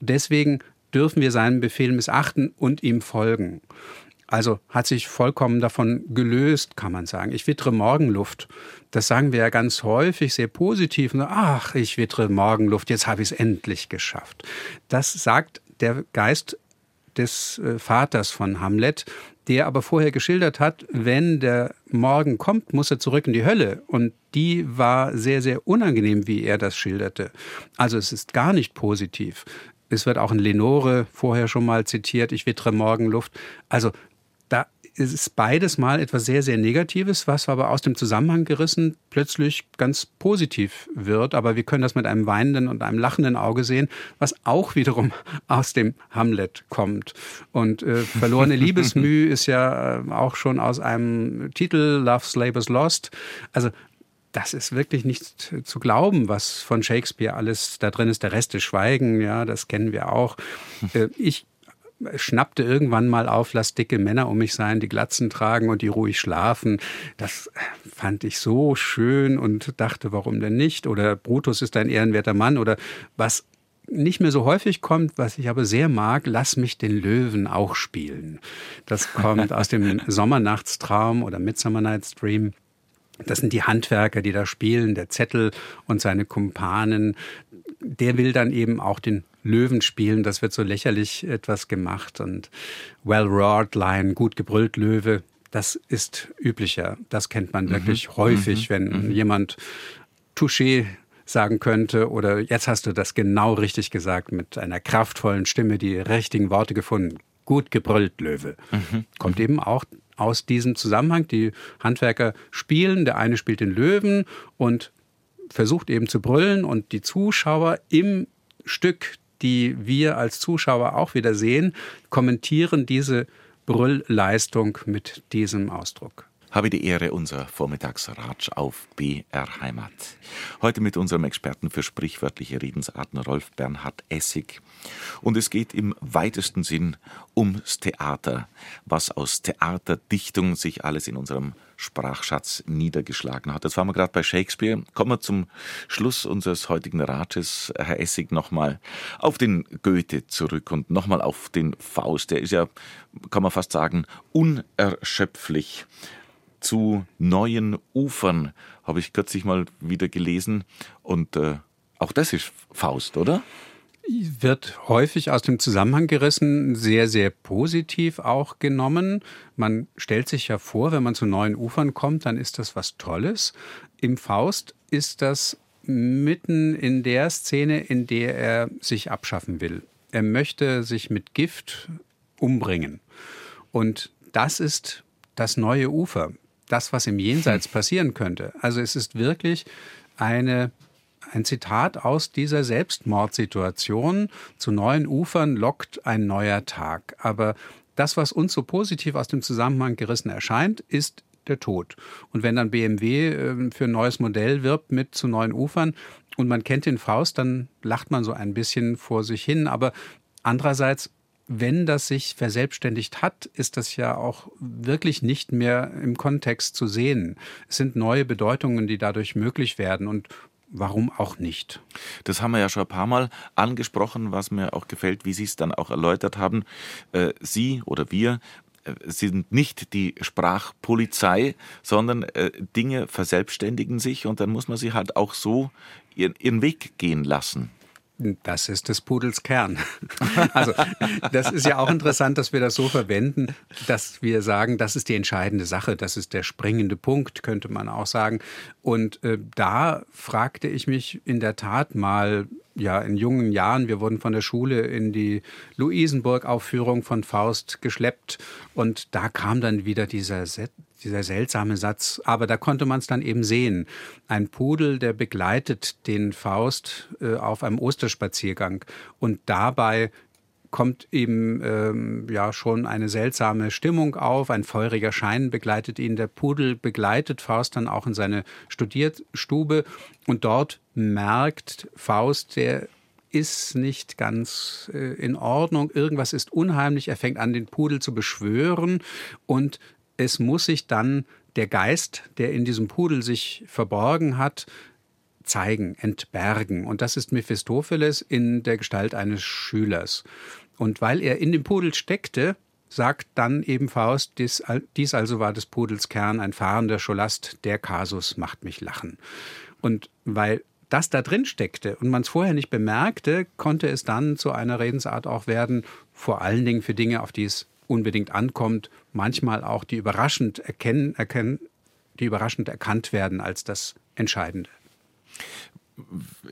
Speaker 3: Deswegen dürfen wir seinen Befehl missachten und ihm folgen. Also hat sich vollkommen davon gelöst, kann man sagen. Ich wittere Morgenluft. Das sagen wir ja ganz häufig, sehr positiv. Ach, ich wittere Morgenluft, jetzt habe ich es endlich geschafft. Das sagt der Geist des äh, Vaters von Hamlet, der aber vorher geschildert hat, wenn der Morgen kommt, muss er zurück in die Hölle. Und die war sehr, sehr unangenehm, wie er das schilderte. Also es ist gar nicht positiv. Es wird auch in Lenore vorher schon mal zitiert, ich wittere Morgenluft. Also es ist beides mal etwas sehr, sehr Negatives, was aber aus dem Zusammenhang gerissen plötzlich ganz positiv wird. Aber wir können das mit einem weinenden und einem lachenden Auge sehen, was auch wiederum aus dem Hamlet kommt. Und äh, verlorene Liebesmüh ist ja äh, auch schon aus einem Titel Love's Labour's Lost. Also das ist wirklich nicht zu glauben, was von Shakespeare alles da drin ist. Der Rest ist Schweigen, ja, das kennen wir auch. Äh, ich schnappte irgendwann mal auf, lass dicke Männer um mich sein, die Glatzen tragen und die ruhig schlafen. Das fand ich so schön und dachte, warum denn nicht? Oder Brutus ist ein ehrenwerter Mann oder was nicht mehr so häufig kommt, was ich aber sehr mag, lass mich den Löwen auch spielen. Das kommt aus dem Sommernachtstraum oder Midsummer Night's Dream. Das sind die Handwerker, die da spielen, der Zettel und seine Kumpanen. Der will dann eben auch den Löwen spielen. Das wird so lächerlich etwas gemacht. Und well-roared Lion, gut gebrüllt Löwe, das ist üblicher. Das kennt man mhm. wirklich häufig, mhm. wenn mhm. jemand Touché sagen könnte oder jetzt hast du das genau richtig gesagt mit einer kraftvollen Stimme die richtigen Worte gefunden. Gut gebrüllt Löwe. Mhm. Kommt eben auch aus diesem Zusammenhang. Die Handwerker spielen, der eine spielt den Löwen und versucht eben zu brüllen und die Zuschauer im Stück, die wir als Zuschauer auch wieder sehen, kommentieren diese Brüllleistung mit diesem Ausdruck
Speaker 2: habe die Ehre, unser Vormittagsratsch auf BR Heimat. Heute mit unserem Experten für sprichwörtliche Redensarten Rolf Bernhard Essig. Und es geht im weitesten Sinn ums Theater, was aus Theaterdichtung sich alles in unserem Sprachschatz niedergeschlagen hat. Das waren wir gerade bei Shakespeare. Kommen wir zum Schluss unseres heutigen Rates, Herr Essig, nochmal auf den Goethe zurück und nochmal auf den Faust. Der ist ja, kann man fast sagen, unerschöpflich zu neuen Ufern, habe ich kürzlich mal wieder gelesen. Und äh, auch das ist Faust, oder?
Speaker 3: Wird häufig aus dem Zusammenhang gerissen, sehr, sehr positiv auch genommen. Man stellt sich ja vor, wenn man zu neuen Ufern kommt, dann ist das was Tolles. Im Faust ist das mitten in der Szene, in der er sich abschaffen will. Er möchte sich mit Gift umbringen. Und das ist das neue Ufer das, was im Jenseits hm. passieren könnte. Also es ist wirklich eine ein Zitat aus dieser Selbstmordsituation. Zu neuen Ufern lockt ein neuer Tag. Aber das, was uns so positiv aus dem Zusammenhang gerissen erscheint, ist der Tod. Und wenn dann BMW ähm, für ein neues Modell wirbt mit zu neuen Ufern und man kennt den Faust, dann lacht man so ein bisschen vor sich hin. Aber andererseits wenn das sich verselbstständigt hat, ist das ja auch wirklich nicht mehr im Kontext zu sehen. Es sind neue Bedeutungen, die dadurch möglich werden und warum auch nicht?
Speaker 2: Das haben wir ja schon ein paar Mal angesprochen, was mir auch gefällt, wie Sie es dann auch erläutert haben. Äh, Sie oder wir äh, sind nicht die Sprachpolizei, sondern äh, Dinge verselbstständigen sich und dann muss man sie halt auch so ihren Weg gehen lassen.
Speaker 3: Das ist des Pudels Kern. Also das ist ja auch interessant, dass wir das so verwenden, dass wir sagen, das ist die entscheidende Sache, das ist der springende Punkt, könnte man auch sagen. Und äh, da fragte ich mich in der Tat mal, ja, in jungen Jahren, wir wurden von der Schule in die Luisenburg-Aufführung von Faust geschleppt und da kam dann wieder dieser dieser seltsame Satz, aber da konnte man es dann eben sehen. Ein Pudel, der begleitet den Faust äh, auf einem Osterspaziergang. Und dabei kommt eben ähm, ja schon eine seltsame Stimmung auf, ein feuriger Schein begleitet ihn, der Pudel begleitet Faust dann auch in seine Studierstube. Und dort merkt Faust, der ist nicht ganz äh, in Ordnung, irgendwas ist unheimlich, er fängt an, den Pudel zu beschwören. Und es muss sich dann der Geist, der in diesem Pudel sich verborgen hat, zeigen, entbergen. Und das ist Mephistopheles in der Gestalt eines Schülers. Und weil er in dem Pudel steckte, sagt dann eben Faust, dies, dies also war des Pudels Kern, ein fahrender Scholast, der Kasus macht mich lachen. Und weil das da drin steckte und man es vorher nicht bemerkte, konnte es dann zu einer Redensart auch werden, vor allen Dingen für Dinge, auf die es unbedingt ankommt, manchmal auch die überraschend erkennen, erkennen die überraschend erkannt werden als das Entscheidende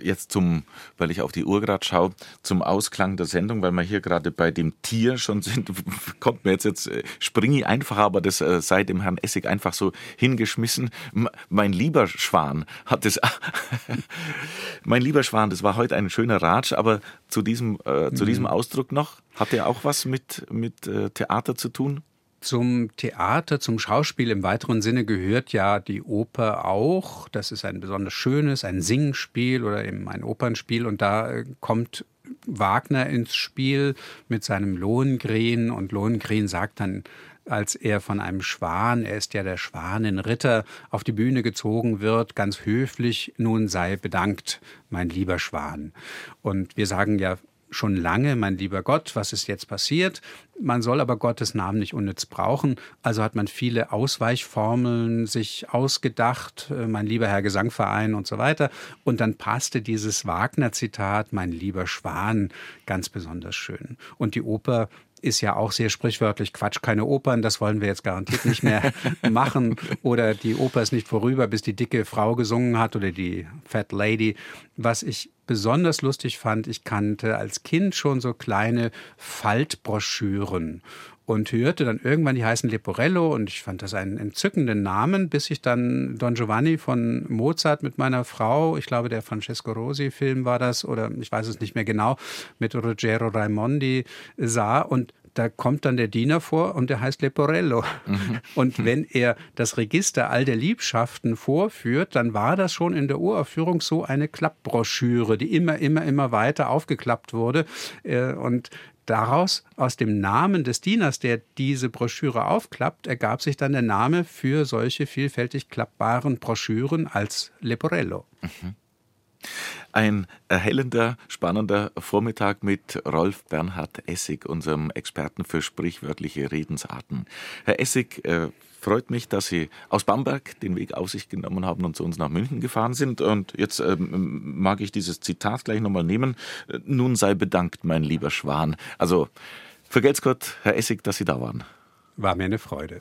Speaker 2: jetzt zum, weil ich auf die Uhr gerade schaue, zum Ausklang der Sendung, weil wir hier gerade bei dem Tier schon sind, kommt mir jetzt, jetzt äh, springe ich einfach, aber das äh, sei dem Herrn Essig einfach so hingeschmissen. Mein lieber Schwan hat es, mein lieber Schwan, das war heute ein schöner Ratsch, aber zu diesem, äh, zu diesem mhm. Ausdruck noch, hat er auch was mit, mit äh, Theater zu tun?
Speaker 3: Zum Theater, zum Schauspiel im weiteren Sinne gehört ja die Oper auch. Das ist ein besonders schönes, ein Singspiel oder eben ein Opernspiel. Und da äh, kommt Wagner ins Spiel mit seinem Lohengrin. Und Lohengrin sagt dann, als er von einem Schwan, er ist ja der Schwanenritter, auf die Bühne gezogen wird, ganz höflich, nun sei bedankt, mein lieber Schwan. Und wir sagen ja schon lange, mein lieber Gott, was ist jetzt passiert? Man soll aber Gottes Namen nicht unnütz brauchen. Also hat man viele Ausweichformeln sich ausgedacht, äh, mein lieber Herr Gesangverein und so weiter. Und dann passte dieses Wagner-Zitat, mein lieber Schwan, ganz besonders schön. Und die Oper ist ja auch sehr sprichwörtlich Quatsch, keine Opern, das wollen wir jetzt garantiert nicht mehr machen. Oder die Oper ist nicht vorüber, bis die dicke Frau gesungen hat oder die Fat Lady. Was ich besonders lustig fand, ich kannte als Kind schon so kleine Faltbroschüren und hörte dann irgendwann, die heißen Leporello und ich fand das einen entzückenden Namen, bis ich dann Don Giovanni von Mozart mit meiner Frau, ich glaube der Francesco Rosi Film war das oder ich weiß es nicht mehr genau, mit Ruggero Raimondi sah und da kommt dann der Diener vor und der heißt Leporello. Mhm. Und wenn er das Register all der Liebschaften vorführt, dann war das schon in der Uraufführung so eine Klappbroschüre, die immer, immer, immer weiter aufgeklappt wurde. Äh, und Daraus, aus dem Namen des Dieners, der diese Broschüre aufklappt, ergab sich dann der Name für solche vielfältig klappbaren Broschüren als Leporello. Mhm.
Speaker 2: Ein erhellender, spannender Vormittag mit Rolf Bernhard Essig, unserem Experten für sprichwörtliche Redensarten. Herr Essig, äh, freut mich, dass Sie aus Bamberg den Weg auf sich genommen haben und zu uns nach München gefahren sind. Und jetzt ähm, mag ich dieses Zitat gleich nochmal nehmen. Nun sei bedankt, mein lieber Schwan. Also, vergelt's Gott, Herr Essig, dass Sie da waren.
Speaker 3: War mir eine Freude.